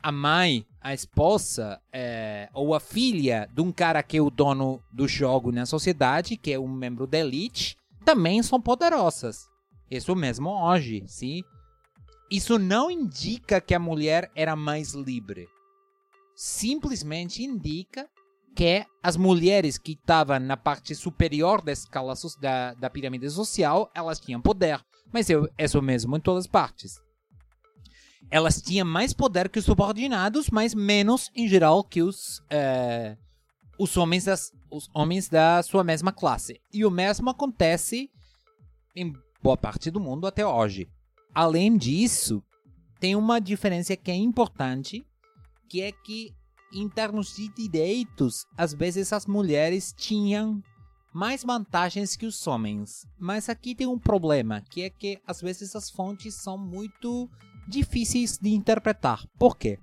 a mãe, a esposa é, ou a filha de um cara que é o dono do jogo na sociedade, que é um membro da elite, também são poderosas. Isso mesmo hoje, sim. isso não indica que a mulher era mais livre. Simplesmente indica que as mulheres que estavam na parte superior da escala da, da pirâmide social, elas tinham poder. Mas é isso mesmo em todas as partes. Elas tinham mais poder que os subordinados, mas menos, em geral, que os, é, os, homens das, os homens da sua mesma classe. E o mesmo acontece em boa parte do mundo até hoje. Além disso, tem uma diferença que é importante, que é que em termos de direitos, às vezes as mulheres tinham mais vantagens que os homens. Mas aqui tem um problema, que é que às vezes as fontes são muito difíceis de interpretar. Por quê?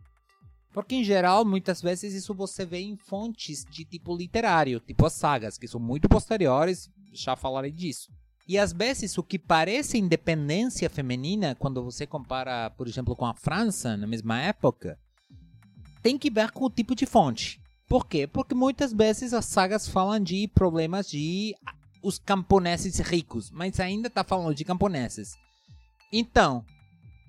Porque em geral, muitas vezes isso você vê em fontes de tipo literário, tipo as sagas, que são muito posteriores, já falarei disso. E às vezes o que parece independência feminina, quando você compara, por exemplo, com a França na mesma época, tem que ver com o tipo de fonte. Por quê? Porque muitas vezes as sagas falam de problemas de os camponeses ricos, mas ainda está falando de camponeses. Então,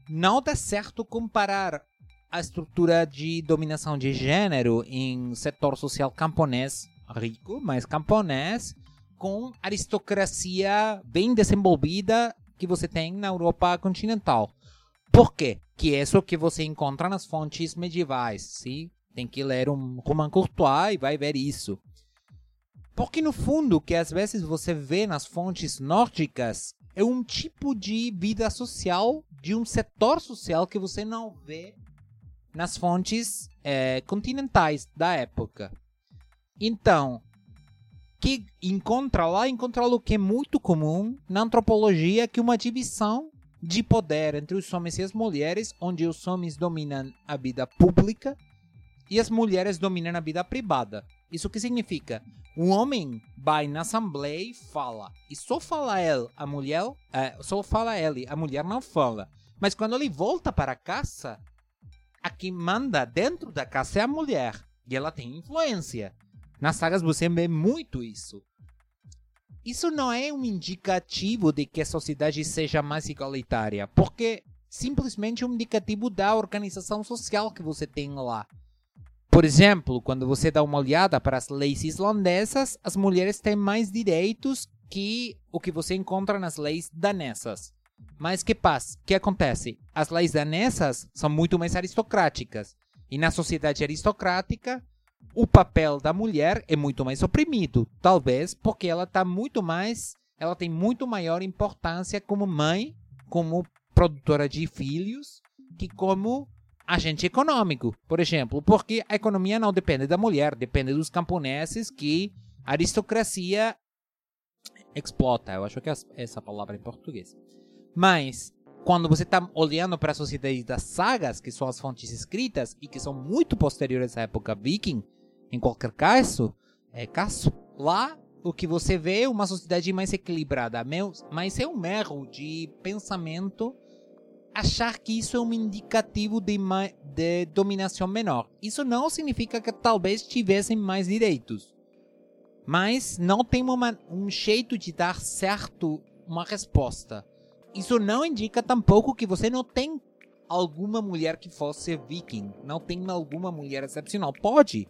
não dá certo comparar a estrutura de dominação de gênero em setor social camponês rico, mas camponês, com aristocracia bem desenvolvida que você tem na Europa continental. Por quê? Que é isso que você encontra nas fontes medievais, sim? Tem que ler um Roman Courtois e vai ver isso. Porque no fundo, o que às vezes você vê nas fontes nórdicas é um tipo de vida social, de um setor social que você não vê nas fontes é, continentais da época. Então, que encontra lá, encontra o que é muito comum na antropologia, que é uma divisão de poder entre os homens e as mulheres, onde os homens dominam a vida pública e as mulheres dominam a vida privada. Isso que significa? Um homem vai na assembleia e fala, e só fala ele, a mulher, é, só fala ele, a mulher não fala. Mas quando ele volta para casa, a que manda dentro da casa é a mulher, e ela tem influência. Nas sagas você vê muito isso. Isso não é um indicativo de que a sociedade seja mais igualitária, porque simplesmente é um indicativo da organização social que você tem lá. Por exemplo, quando você dá uma olhada para as leis islandesas, as mulheres têm mais direitos que o que você encontra nas leis danesas. Mas que paz, que acontece? As leis danesas são muito mais aristocráticas. E na sociedade aristocrática, o papel da mulher é muito mais oprimido, talvez porque ela está muito mais, ela tem muito maior importância como mãe, como produtora de filhos, que como agente econômico, por exemplo, porque a economia não depende da mulher, depende dos camponeses que a aristocracia explota. Eu acho que é essa palavra em português. Mas quando você está olhando para a sociedade das sagas, que são as fontes escritas e que são muito posteriores à época viking, em qualquer caso, é caso lá o que você vê é uma sociedade mais equilibrada, mas é um erro de pensamento achar que isso é um indicativo de, de dominação menor. Isso não significa que talvez tivessem mais direitos, mas não tem uma, um jeito de dar certo uma resposta. Isso não indica tampouco que você não tem alguma mulher que fosse viking, não tem alguma mulher excepcional. Pode,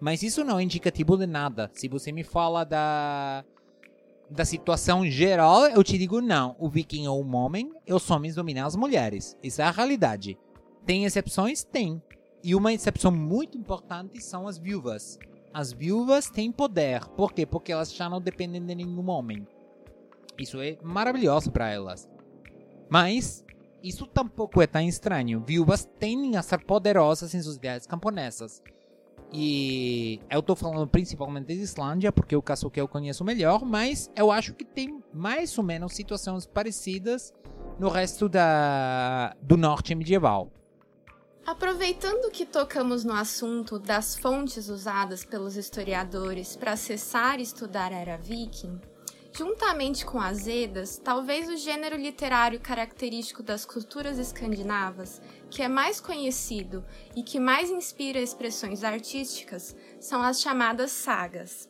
mas isso não é indicativo de nada. Se você me fala da da situação geral, eu te digo não. O viking é um homem e os homens dominam as mulheres. Isso é a realidade. Tem exceções? Tem. E uma exceção muito importante são as viúvas. As viúvas têm poder. Por quê? Porque elas já não dependem de nenhum homem. Isso é maravilhoso para elas. Mas isso tampouco é tão estranho. Viúvas tendem a ser poderosas em sociedades camponesas. E eu tô falando principalmente de Islândia, porque é o caso que eu conheço melhor, mas eu acho que tem mais ou menos situações parecidas no resto da, do norte medieval. Aproveitando que tocamos no assunto das fontes usadas pelos historiadores para acessar e estudar a era viking, Juntamente com as Edas, talvez o gênero literário característico das culturas escandinavas, que é mais conhecido e que mais inspira expressões artísticas, são as chamadas sagas.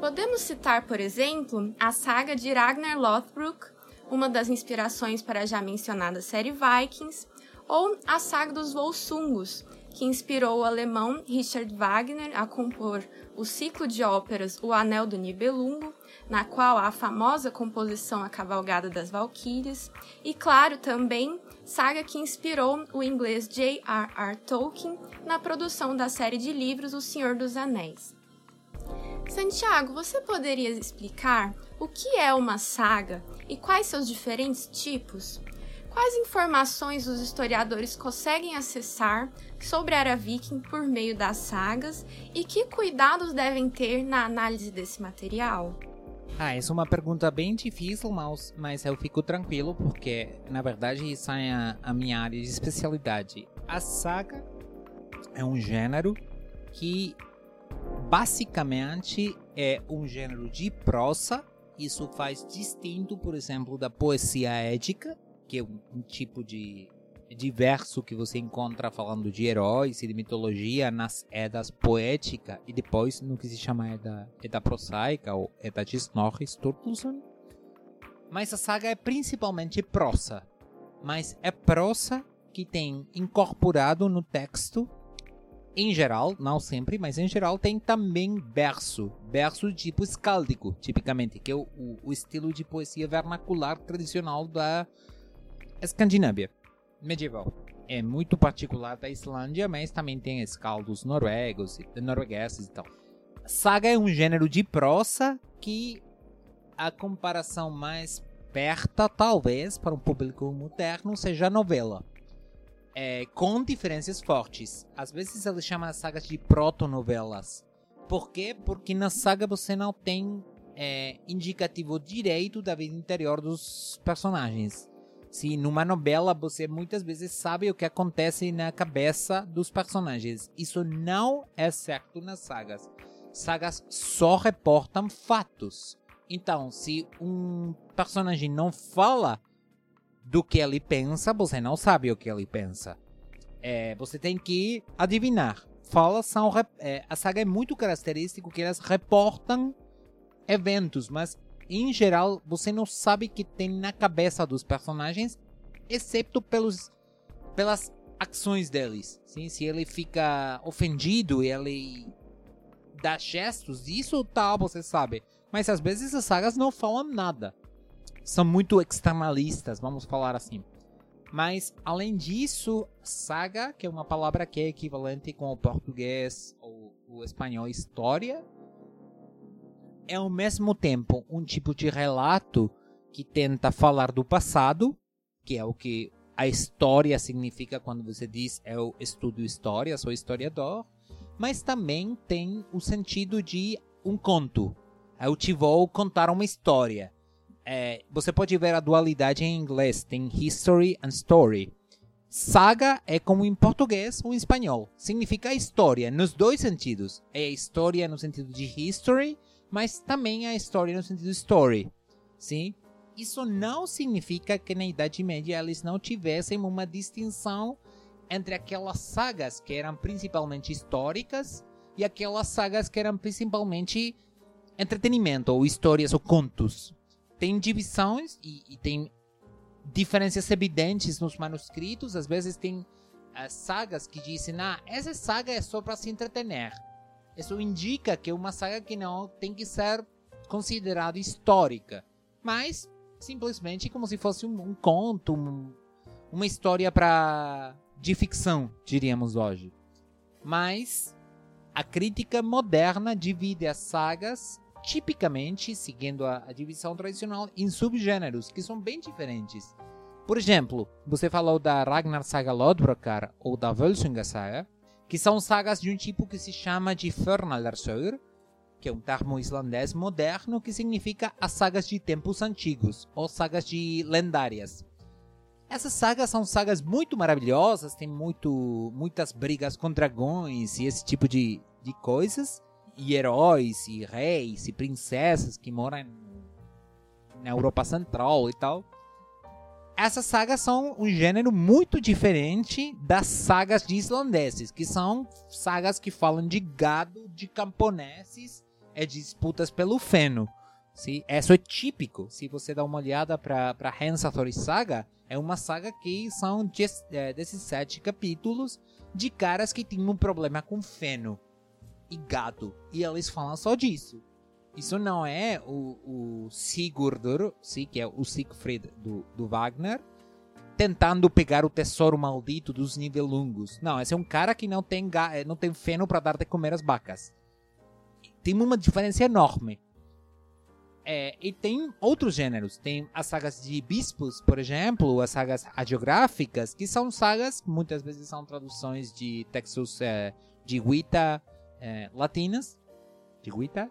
Podemos citar, por exemplo, a saga de Ragnar Lothbrok, uma das inspirações para a já mencionada série Vikings, ou a saga dos Volsungos, que inspirou o alemão Richard Wagner a compor o ciclo de óperas O Anel do Nibelungo, na qual há a famosa composição A Cavalgada das Valquírias, e claro, também saga que inspirou o inglês J.R.R. Tolkien na produção da série de livros O Senhor dos Anéis. Santiago, você poderia explicar o que é uma saga e quais seus diferentes tipos? Quais informações os historiadores conseguem acessar sobre a era viking por meio das sagas e que cuidados devem ter na análise desse material? Ah, essa é uma pergunta bem difícil, mas, mas eu fico tranquilo porque, na verdade, isso é a, a minha área de especialidade. A saga é um gênero que basicamente é um gênero de prosa. Isso faz distinto, por exemplo, da poesia ética, que é um, um tipo de, de verso que você encontra falando de heróis e de mitologia nas edas poética e depois no que se chama Eda, Eda prosaica ou Eda de Snorri Sturluson. Mas a saga é principalmente prosa. Mas é prosa que tem incorporado no texto, em geral, não sempre, mas em geral, tem também verso. Verso tipo escáldico, tipicamente, que é o, o estilo de poesia vernacular tradicional da Escandinávia medieval. É muito particular da Islândia, mas também tem escaldos noruegos, noruegueses e tal. Saga é um gênero de prosa que a comparação mais perto, talvez, para um público moderno, seja a novela. É, com diferenças fortes. Às vezes eles chamam as sagas de proto-novelas. Por quê? Porque na saga você não tem é, indicativo direito da vida interior dos personagens. Se numa novela você muitas vezes sabe o que acontece na cabeça dos personagens. Isso não é certo nas sagas. Sagas só reportam fatos. Então, se um personagem não fala do que ele pensa, você não sabe o que ele pensa. É, você tem que adivinhar. Falas são. É, a saga é muito característico que elas reportam eventos, mas em geral, você não sabe o que tem na cabeça dos personagens, exceto pelos, pelas ações deles. Sim? Se ele fica ofendido e ele dá gestos, isso tal, você sabe. Mas às vezes as sagas não falam nada. São muito externalistas, vamos falar assim. Mas, além disso, saga, que é uma palavra que é equivalente com o português ou o espanhol história, é ao mesmo tempo um tipo de relato que tenta falar do passado, que é o que a história significa quando você diz eu estudo história, sou historiador, mas também tem o sentido de um conto. Eu te vou contar uma história. É, você pode ver a dualidade em inglês, tem history and story. Saga é como em português ou em espanhol. Significa história, nos dois sentidos. É história no sentido de history mas também a história no sentido story, sim? Isso não significa que na Idade Média eles não tivessem uma distinção entre aquelas sagas que eram principalmente históricas e aquelas sagas que eram principalmente entretenimento ou histórias ou contos. Tem divisões e, e tem diferenças evidentes nos manuscritos. Às vezes tem uh, sagas que dizem, ah, essa saga é só para se entretener. Isso indica que é uma saga que não tem que ser considerada histórica, mas simplesmente como se fosse um, um conto, um, uma história para de ficção, diríamos hoje. Mas a crítica moderna divide as sagas tipicamente, seguindo a, a, divisão tradicional, em subgêneros que são bem diferentes. Por exemplo, você falou da Ragnar Saga Lodbrokar ou da Völsunga Saga que são sagas de um tipo que se chama de Förnalarsögur, que é um termo islandês moderno que significa as sagas de tempos antigos, ou sagas de lendárias. Essas sagas são sagas muito maravilhosas, tem muito, muitas brigas com dragões e esse tipo de, de coisas, e heróis, e reis, e princesas que moram na Europa Central e tal essas sagas são um gênero muito diferente das sagas de islandeses, que são sagas que falam de gado, de camponeses, é disputas pelo feno. Sim? Isso é típico. Se você dá uma olhada para Hensatori Saga, é uma saga que são 17 é, capítulos de caras que têm um problema com feno e gado. E eles falam só disso. Isso não é o, o Sigurdur, sim, que é o Siegfried do, do Wagner, tentando pegar o tesouro maldito dos Nibelungos. Não, esse é um cara que não tem, eh, não tem feno para dar de comer as vacas. Tem uma diferença enorme. É, e tem outros gêneros. Tem as sagas de bispos, por exemplo, as sagas hagiográficas, que são sagas, muitas vezes são traduções de textos é, de Wita é, latinas, de Wita,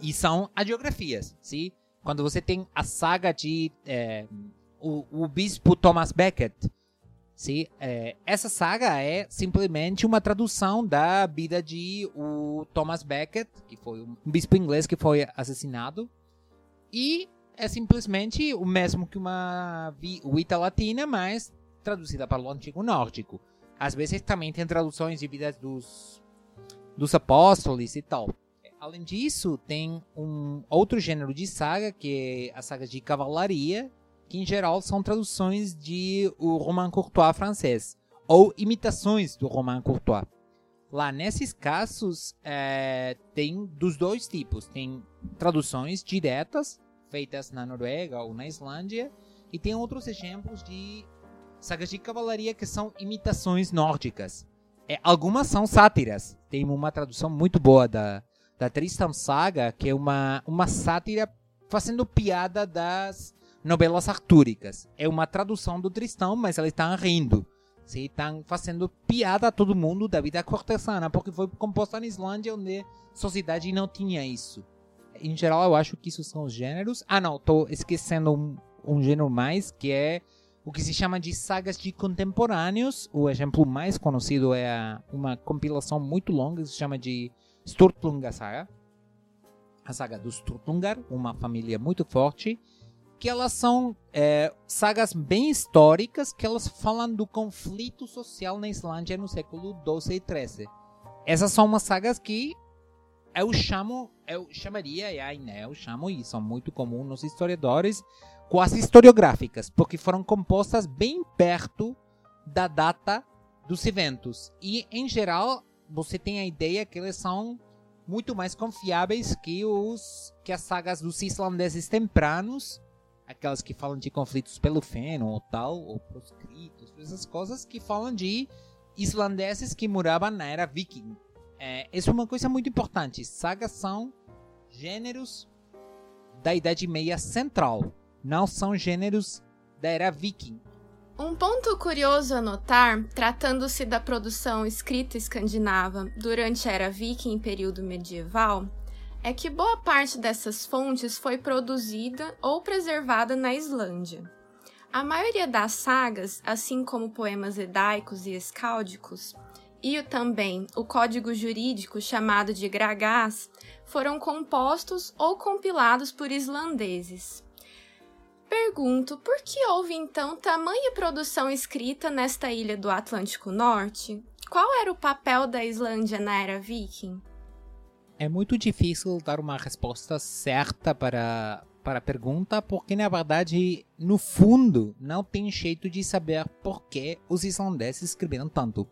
e são hagiografias, sim? Quando você tem a saga de é, o, o bispo Thomas Becket. Sim, é, essa saga é simplesmente uma tradução da vida de o Thomas Becket, que foi um bispo inglês que foi assassinado, e é simplesmente o mesmo que uma Vita Latina, mas traduzida para o antigo nórdico. Às vezes também tem traduções de vidas dos, dos apóstolos e tal. Além disso, tem um outro gênero de saga, que é a saga de cavalaria, que em geral são traduções de o Roman Courtois francês ou imitações do Roman Courtois. Lá nesses casos é, tem dos dois tipos, tem traduções diretas feitas na Noruega ou na Islândia e tem outros exemplos de sagas de cavalaria que são imitações nórdicas. É, algumas são sátiras. Tem uma tradução muito boa da, da Tristan Saga, que é uma, uma sátira fazendo piada das novelas artúricas. É uma tradução do Tristão, mas eles estão rindo. Estão fazendo piada a todo mundo da vida cortesana, porque foi composta na Islândia, onde a sociedade não tinha isso. Em geral, eu acho que isso são os gêneros. Ah, não, estou esquecendo um, um gênero mais, que é o que se chama de sagas de contemporâneos. O exemplo mais conhecido é uma compilação muito longa que se chama de Sturlunga Saga. A saga do Sturlungar, uma família muito forte que elas são é, sagas bem históricas que elas falam do conflito social na Islândia no século 12 e 13. Essas são umas sagas que eu chamo, eu chamaria, e né, eu chamo e são muito comuns nos historiadores, quase historiográficas, porque foram compostas bem perto da data dos eventos. E, em geral, você tem a ideia que eles são muito mais confiáveis que os que as sagas dos islandeses tempranos aquelas que falam de conflitos pelo feno ou tal, ou proscritos, essas coisas que falam de islandeses que moravam na era viking. É, isso é uma coisa muito importante. Sagas são gêneros da Idade Meia Central, não são gêneros da era viking. Um ponto curioso a notar, tratando-se da produção escrita escandinava durante a era viking e período medieval, é que boa parte dessas fontes foi produzida ou preservada na Islândia. A maioria das sagas, assim como poemas edaicos e escáldicos, e também o código jurídico chamado de Gragás, foram compostos ou compilados por islandeses. Pergunto, por que houve então tamanha produção escrita nesta ilha do Atlântico Norte? Qual era o papel da Islândia na era viking? é muito difícil dar uma resposta certa para, para a pergunta, porque na verdade, no fundo, não tem jeito de saber por que os islandeses escreveram tanto.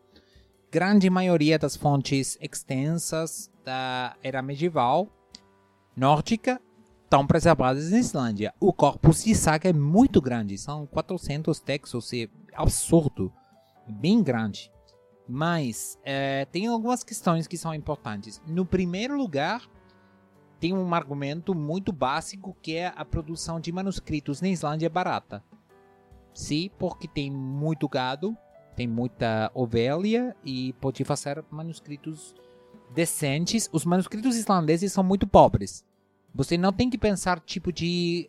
Grande maioria das fontes extensas da era medieval nórdica estão preservadas na Islândia. O corpus de saga é muito grande, são 400 textos, é absurdo, bem grande. Mas é, tem algumas questões que são importantes. No primeiro lugar, tem um argumento muito básico que é a produção de manuscritos na Islândia é barata. Sim, porque tem muito gado, tem muita ovelha e pode fazer manuscritos decentes. Os manuscritos islandeses são muito pobres. Você não tem que pensar tipo de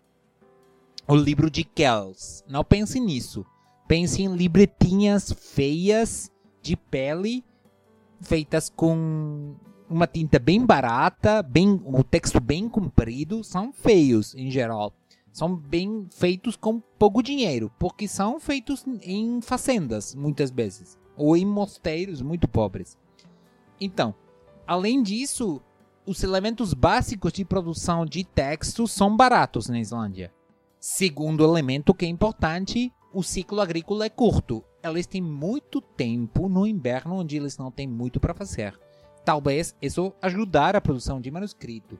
o livro de Kells. Não pense nisso. Pense em libretinhas feias de pele feitas com uma tinta bem barata, bem o texto bem comprido, são feios em geral. São bem feitos com pouco dinheiro, porque são feitos em fazendas muitas vezes ou em mosteiros muito pobres. Então, além disso, os elementos básicos de produção de texto são baratos na Islândia. Segundo elemento que é importante, o ciclo agrícola é curto. Eles têm muito tempo no inverno onde eles não têm muito para fazer. Talvez isso ajudar a produção de manuscrito.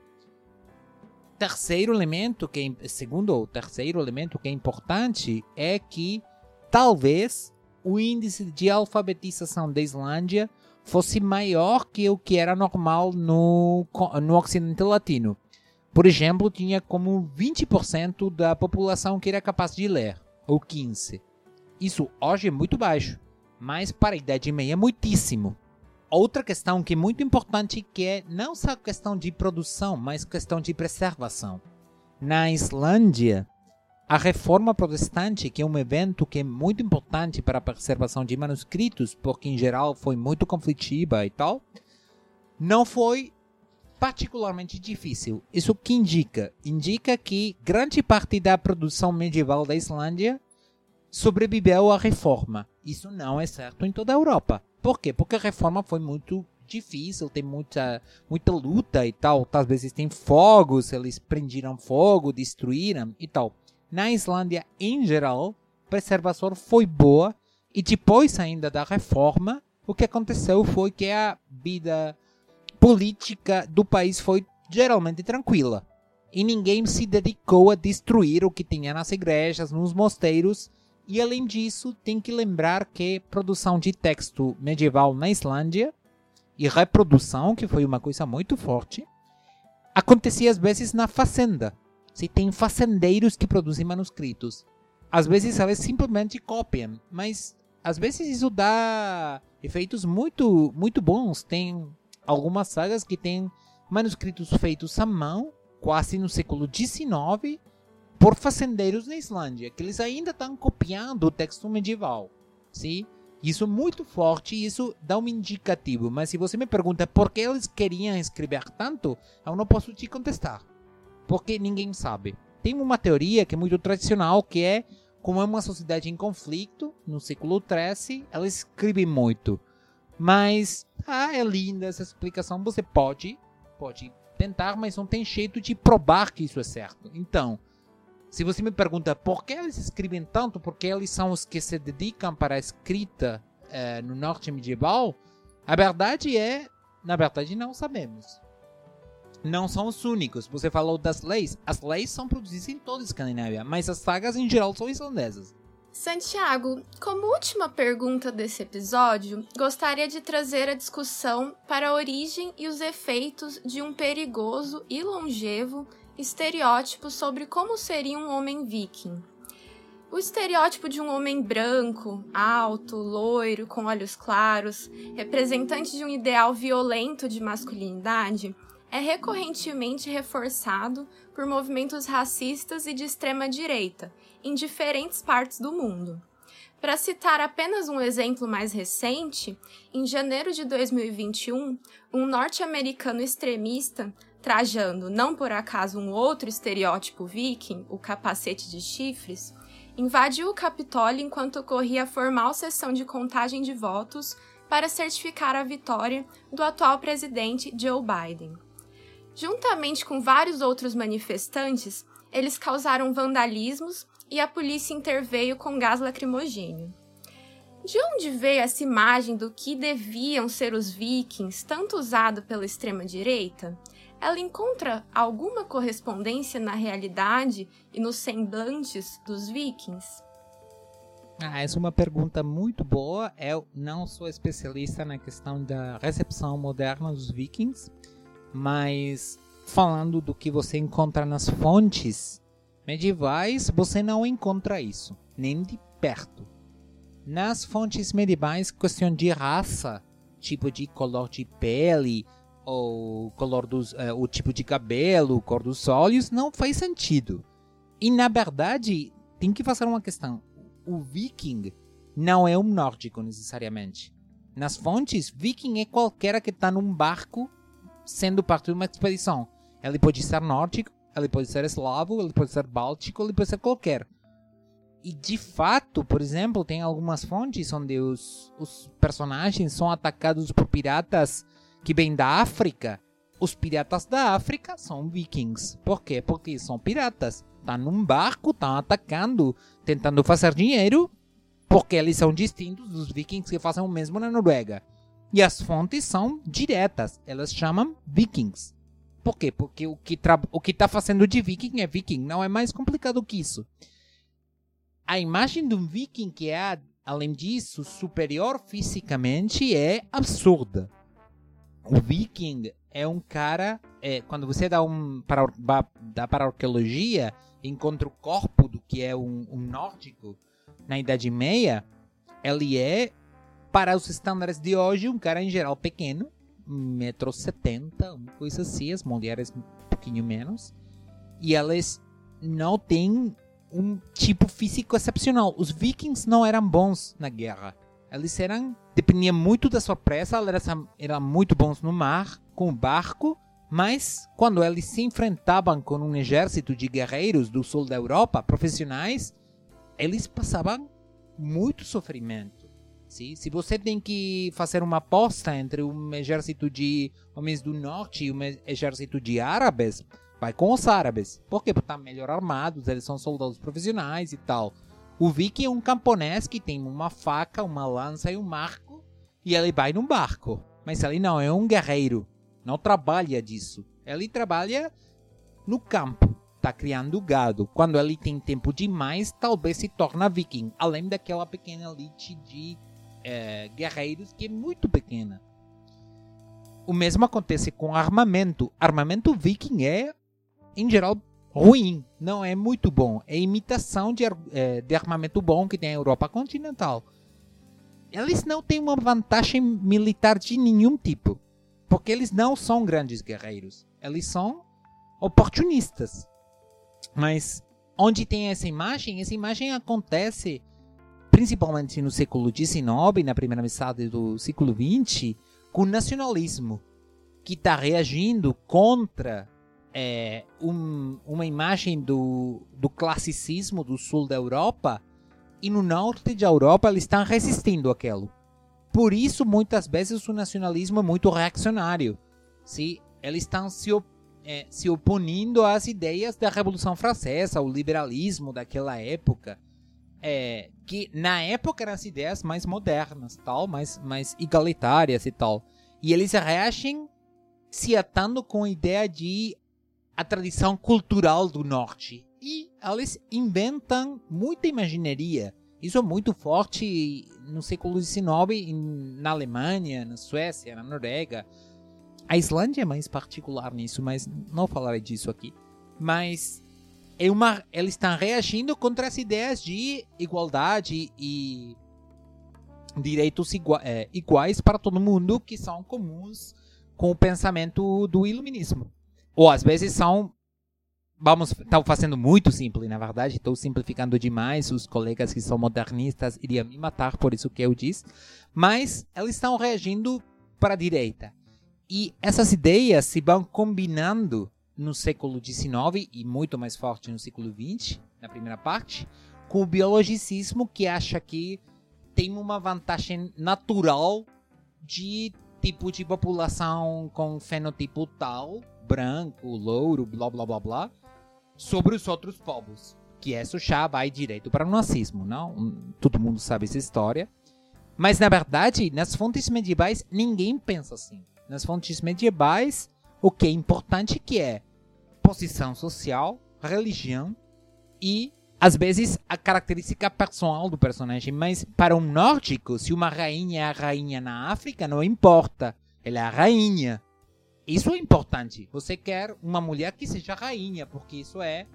Terceiro elemento que é, segundo o terceiro elemento que é importante é que talvez o índice de alfabetização da Islândia fosse maior que o que era normal no, no Ocidente Latino. Por exemplo, tinha como 20% da população que era capaz de ler, ou 15%. Isso hoje é muito baixo, mas para a Idade Média é muitíssimo. Outra questão que é muito importante que é não só questão de produção, mas questão de preservação. Na Islândia, a reforma protestante, que é um evento que é muito importante para a preservação de manuscritos, porque em geral foi muito conflitiva e tal, não foi particularmente difícil. Isso que indica? Indica que grande parte da produção medieval da Islândia sobreviveu à reforma. Isso não é certo em toda a Europa. Por quê? Porque a reforma foi muito difícil, tem muita, muita luta e tal. Às vezes tem fogos, eles prenderam fogo, destruíram e tal na Islândia em geral, preservação foi boa e depois ainda da reforma, o que aconteceu foi que a vida política do país foi geralmente tranquila. E ninguém se dedicou a destruir o que tinha nas igrejas, nos mosteiros. E além disso, tem que lembrar que produção de texto medieval na Islândia e reprodução, que foi uma coisa muito forte, acontecia às vezes na fazenda se tem fazendeiros que produzem manuscritos. Às vezes eles simplesmente copiam, mas às vezes isso dá efeitos muito muito bons. Tem algumas sagas que têm manuscritos feitos à mão, quase no século XIX, por fazendeiros na Islândia, que eles ainda estão copiando o texto medieval. Sim? Isso é muito forte e isso dá um indicativo. Mas se você me pergunta por que eles queriam escrever tanto, eu não posso te contestar porque ninguém sabe. Tem uma teoria que é muito tradicional, que é como é uma sociedade em conflito, no século XIII, ela escreve muito. Mas, ah, é linda essa explicação, você pode, pode tentar, mas não tem jeito de provar que isso é certo. Então, se você me pergunta por que eles escrevem tanto, porque eles são os que se dedicam para a escrita eh, no norte medieval, a verdade é, na verdade, não sabemos não são os únicos. Você falou das leis. As leis são produzidas em toda a Escandinávia, mas as sagas em geral são islandesas. Santiago, como última pergunta desse episódio, gostaria de trazer a discussão para a origem e os efeitos de um perigoso e longevo estereótipo sobre como seria um homem viking. O estereótipo de um homem branco, alto, loiro, com olhos claros, representante de um ideal violento de masculinidade, é recorrentemente reforçado por movimentos racistas e de extrema direita em diferentes partes do mundo. Para citar apenas um exemplo mais recente, em janeiro de 2021, um norte-americano extremista, trajando não por acaso um outro estereótipo viking, o capacete de chifres, invadiu o Capitólio enquanto ocorria a formal sessão de contagem de votos para certificar a vitória do atual presidente Joe Biden. Juntamente com vários outros manifestantes, eles causaram vandalismos e a polícia interveio com gás lacrimogênio. De onde veio essa imagem do que deviam ser os vikings, tanto usado pela extrema-direita? Ela encontra alguma correspondência na realidade e nos semblantes dos vikings? Ah, essa é uma pergunta muito boa. Eu não sou especialista na questão da recepção moderna dos vikings, mas falando do que você encontra nas fontes medievais, você não encontra isso, nem de perto. Nas fontes medievais, questão de raça, tipo de color de pele, ou color dos, uh, o tipo de cabelo, cor dos olhos, não faz sentido. E na verdade, tem que fazer uma questão. O viking não é um nórdico necessariamente. Nas fontes, viking é qualquer que está num barco sendo parte de uma expedição. Ele pode ser nórdico, ele pode ser eslavo, ele pode ser báltico, ele pode ser qualquer. E de fato, por exemplo, tem algumas fontes onde os, os personagens são atacados por piratas que vêm da África os piratas da África são vikings. Por quê? Porque são piratas. Estão num barco, estão atacando, tentando fazer dinheiro, porque eles são distintos dos vikings que fazem o mesmo na Noruega. E as fontes são diretas, elas chamam vikings. Por quê? Porque o que está fazendo de viking é viking, não é mais complicado que isso. A imagem de um viking que é, além disso, superior fisicamente é absurda. O viking é um cara, é, quando você dá um para dá para a arqueologia, encontra o corpo do que é um, um nórdico na Idade Meia, ele é para os estándares de hoje um cara em geral pequeno, 1,70m, uma coisa assim, as mulheres um pouquinho menos. E elas não têm um tipo físico excepcional. Os vikings não eram bons na guerra. Eles eram. dependiam muito da sua pressa, eles eram muito bons no mar, com o barco, mas quando eles se enfrentavam com um exército de guerreiros do sul da Europa, profissionais, eles passavam muito sofrimento. Se você tem que fazer uma aposta entre um exército de homens do norte e um exército de árabes, vai com os árabes. Por quê? Porque estão melhor armados, eles são soldados profissionais e tal. O viking é um camponês que tem uma faca, uma lança e um marco, e ele vai num barco. Mas ele não é um guerreiro, não trabalha disso. Ele trabalha no campo, está criando gado. Quando ele tem tempo demais, talvez se torna viking, além daquela pequena elite de é, guerreiros que é muito pequena. O mesmo acontece com armamento. Armamento viking é, em geral, ruim, não é muito bom. É imitação de, é, de armamento bom que tem a Europa continental. Eles não têm uma vantagem militar de nenhum tipo, porque eles não são grandes guerreiros. Eles são oportunistas. Mas onde tem essa imagem, essa imagem acontece principalmente no século XIX e na primeira metade do século XX, com o nacionalismo, que está reagindo contra é, um, uma imagem do, do classicismo do sul da Europa e no norte da Europa eles estão resistindo àquilo. Por isso, muitas vezes, o nacionalismo é muito reacionário. Se eles estão se, é, se opondo às ideias da Revolução Francesa, o liberalismo daquela época é, que na época eram as ideias mais modernas, tal, mais, mais igualitárias e tal. E eles reagem se atando com a ideia de a tradição cultural do norte. E eles inventam muita imagineria. Isso é muito forte no século XIX na Alemanha, na Suécia, na Noruega. A Islândia é mais particular nisso, mas não falarei disso aqui. Mas é uma, eles estão reagindo contra as ideias de igualdade e direitos igua, é, iguais para todo mundo que são comuns com o pensamento do iluminismo. Ou às vezes são vamos estou fazendo muito simples na verdade estou simplificando demais os colegas que são modernistas iriam me matar por isso que eu disse mas eles estão reagindo para a direita e essas ideias se vão combinando no século XIX e muito mais forte no século XX, na primeira parte, com o biologicismo que acha que tem uma vantagem natural de tipo de população com fenotipo tal, branco, louro, blá blá blá blá, sobre os outros povos. Que isso já vai direito para o nazismo, não? Todo mundo sabe essa história. Mas na verdade, nas fontes medievais, ninguém pensa assim. Nas fontes medievais, o que é importante que é posição social, religião e às vezes a característica personal do personagem, mas para um nórdico, se uma rainha é a rainha na África, não importa. Ela é a rainha. Isso é importante. Você quer uma mulher que seja rainha, porque isso é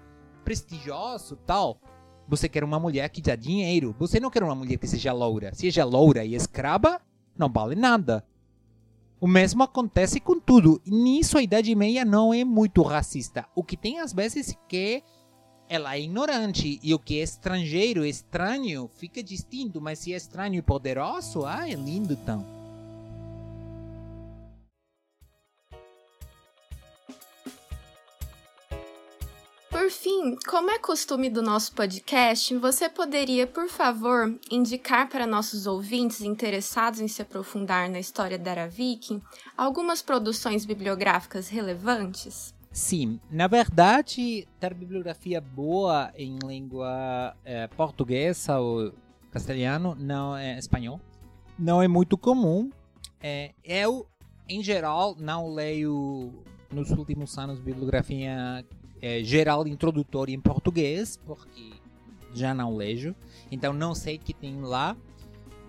prestigioso, tal. Você quer uma mulher que dá dinheiro. Você não quer uma mulher que seja loura. Seja loura e escrava, não vale nada. O mesmo acontece com tudo. Nisso a Idade Meia não é muito racista. O que tem às vezes que ela é ignorante e o que é estrangeiro, estranho, fica distinto, mas se é estranho e poderoso, ah, é lindo então. Por fim, como é costume do nosso podcast, você poderia, por favor, indicar para nossos ouvintes interessados em se aprofundar na história da Era Viking algumas produções bibliográficas relevantes? Sim, na verdade, ter bibliografia boa em língua é, portuguesa ou castelhano, não é espanhol, não é muito comum. É, eu, em geral, não leio nos últimos anos bibliografia é, geral introdutória em português, porque já não leio, então não sei o que tem lá,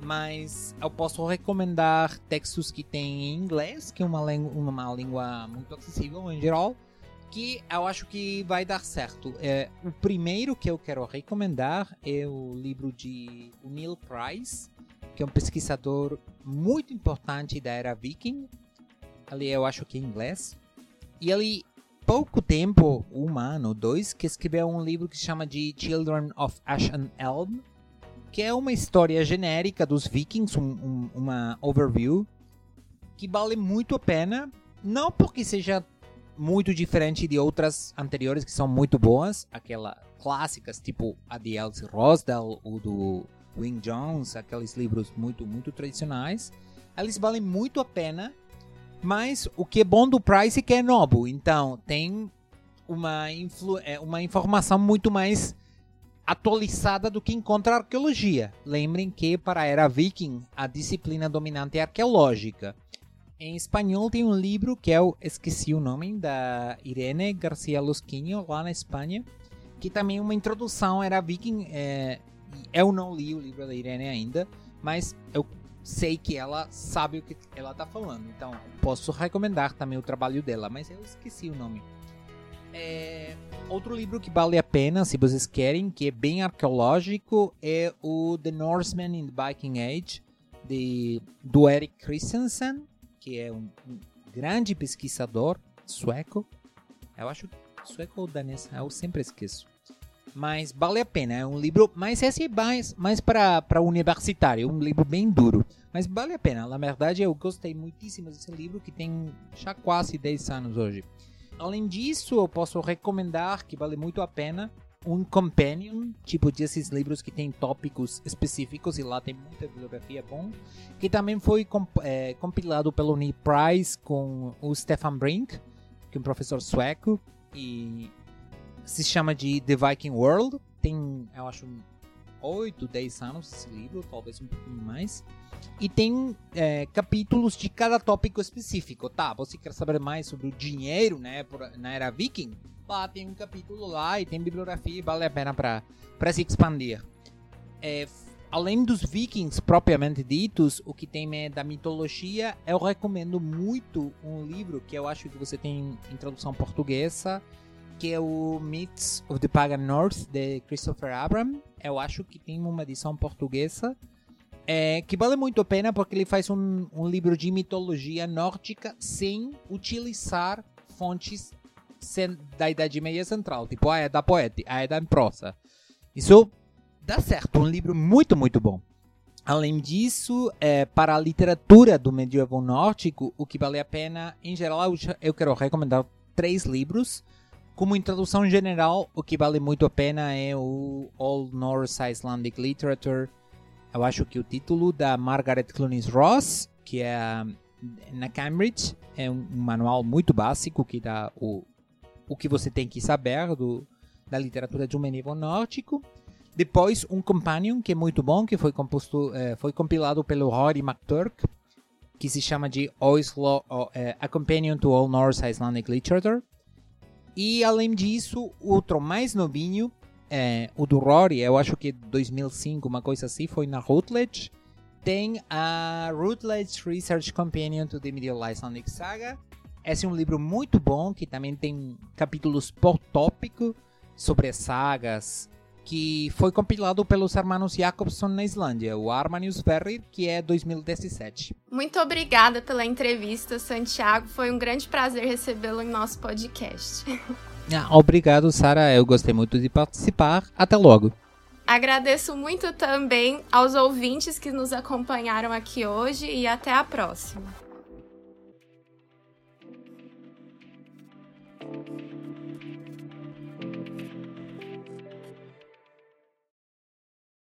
mas eu posso recomendar textos que tem em inglês, que é uma, uma língua muito acessível em geral, que eu acho que vai dar certo. É, o primeiro que eu quero recomendar é o livro de Neil Price, que é um pesquisador muito importante da era viking. Ali eu acho que é inglês. E ele, pouco tempo, um ano, dois, que escreveu um livro que se chama de Children of Ash and Elm, que é uma história genérica dos vikings, um, um, uma overview, que vale muito a pena, não porque seja muito diferente de outras anteriores que são muito boas, aquelas clássicas, tipo a de Elsie Rosdell ou do Wing Jones, aqueles livros muito, muito tradicionais. Eles valem muito a pena mas o que é bom do Price é que é novo. Então, tem uma, é, uma informação muito mais atualizada do que encontra a arqueologia. Lembrem que para a era viking, a disciplina dominante é arqueológica. Em espanhol tem um livro que eu esqueci o nome, da Irene Garcia Losquinho, lá na Espanha, que também é uma introdução era viking. É, eu não li o livro da Irene ainda, mas eu sei que ela sabe o que ela está falando. Então, posso recomendar também o trabalho dela, mas eu esqueci o nome. É, outro livro que vale a pena, se vocês querem, que é bem arqueológico, é o The Norseman in the Viking Age, de, do Eric Christensen, que é um, um grande pesquisador sueco. Eu acho sueco ou danês, eu sempre esqueço mas vale a pena. É um livro, mas esse é mais, mais para universitário, um livro bem duro. Mas vale a pena. Na verdade, eu gostei muitíssimo desse livro, que tem já quase 10 anos hoje. Além disso, eu posso recomendar que vale muito a pena um companion, tipo desses livros que tem tópicos específicos e lá tem muita bibliografia bom, que também foi comp é, compilado pelo Neil Price com o Stefan Brink, que é um professor sueco, e se chama de The Viking World. Tem, eu acho, 8, 10 anos esse livro, talvez um pouquinho mais. E tem é, capítulos de cada tópico específico. Tá, você quer saber mais sobre o dinheiro né, na era viking? Lá tem um capítulo lá e tem bibliografia e vale a pena para se expandir. É, além dos vikings propriamente ditos, o que tem é da mitologia, eu recomendo muito um livro que eu acho que você tem em tradução portuguesa, que é o Myths of the Pagan North, de Christopher Abram. Eu acho que tem uma edição portuguesa. É, que vale muito a pena porque ele faz um, um livro de mitologia nórdica sem utilizar fontes da Idade Média Central, tipo a Edda Poética, a Edda em prosa. Isso dá certo, um livro muito, muito bom. Além disso, é, para a literatura do medieval nórdico, o que vale a pena, em geral, eu quero recomendar três livros. Como introdução general, o que vale muito a pena é o Old Norse Icelandic Literature. Eu acho que o título da Margaret Clunies Ross, que é na Cambridge, é um, manual muito básico que dá o, o que você tem que saber do, da literatura medieval nórdico. Depois, um companion que é muito bom, que foi, composto, eh, foi compilado pelo Rory McTurk, que se chama de Oslo, eh, A Companion to All Norse Icelandic Literature. E além disso, outro mais novinho, é, o do Rory, eu acho que 2005, uma coisa assim, foi na Routledge. Tem a Routledge Research Companion to the Medieval Icelandic Saga. Esse é um livro muito bom, que também tem capítulos por tópico sobre as sagas, que foi compilado pelos hermanos Jacobson na Islândia, o Armanius e Ferrir, que é 2017. Muito obrigada pela entrevista, Santiago. Foi um grande prazer recebê-lo em nosso podcast. Ah, obrigado, Sara. Eu gostei muito de participar. Até logo. Agradeço muito também aos ouvintes que nos acompanharam aqui hoje e até a próxima.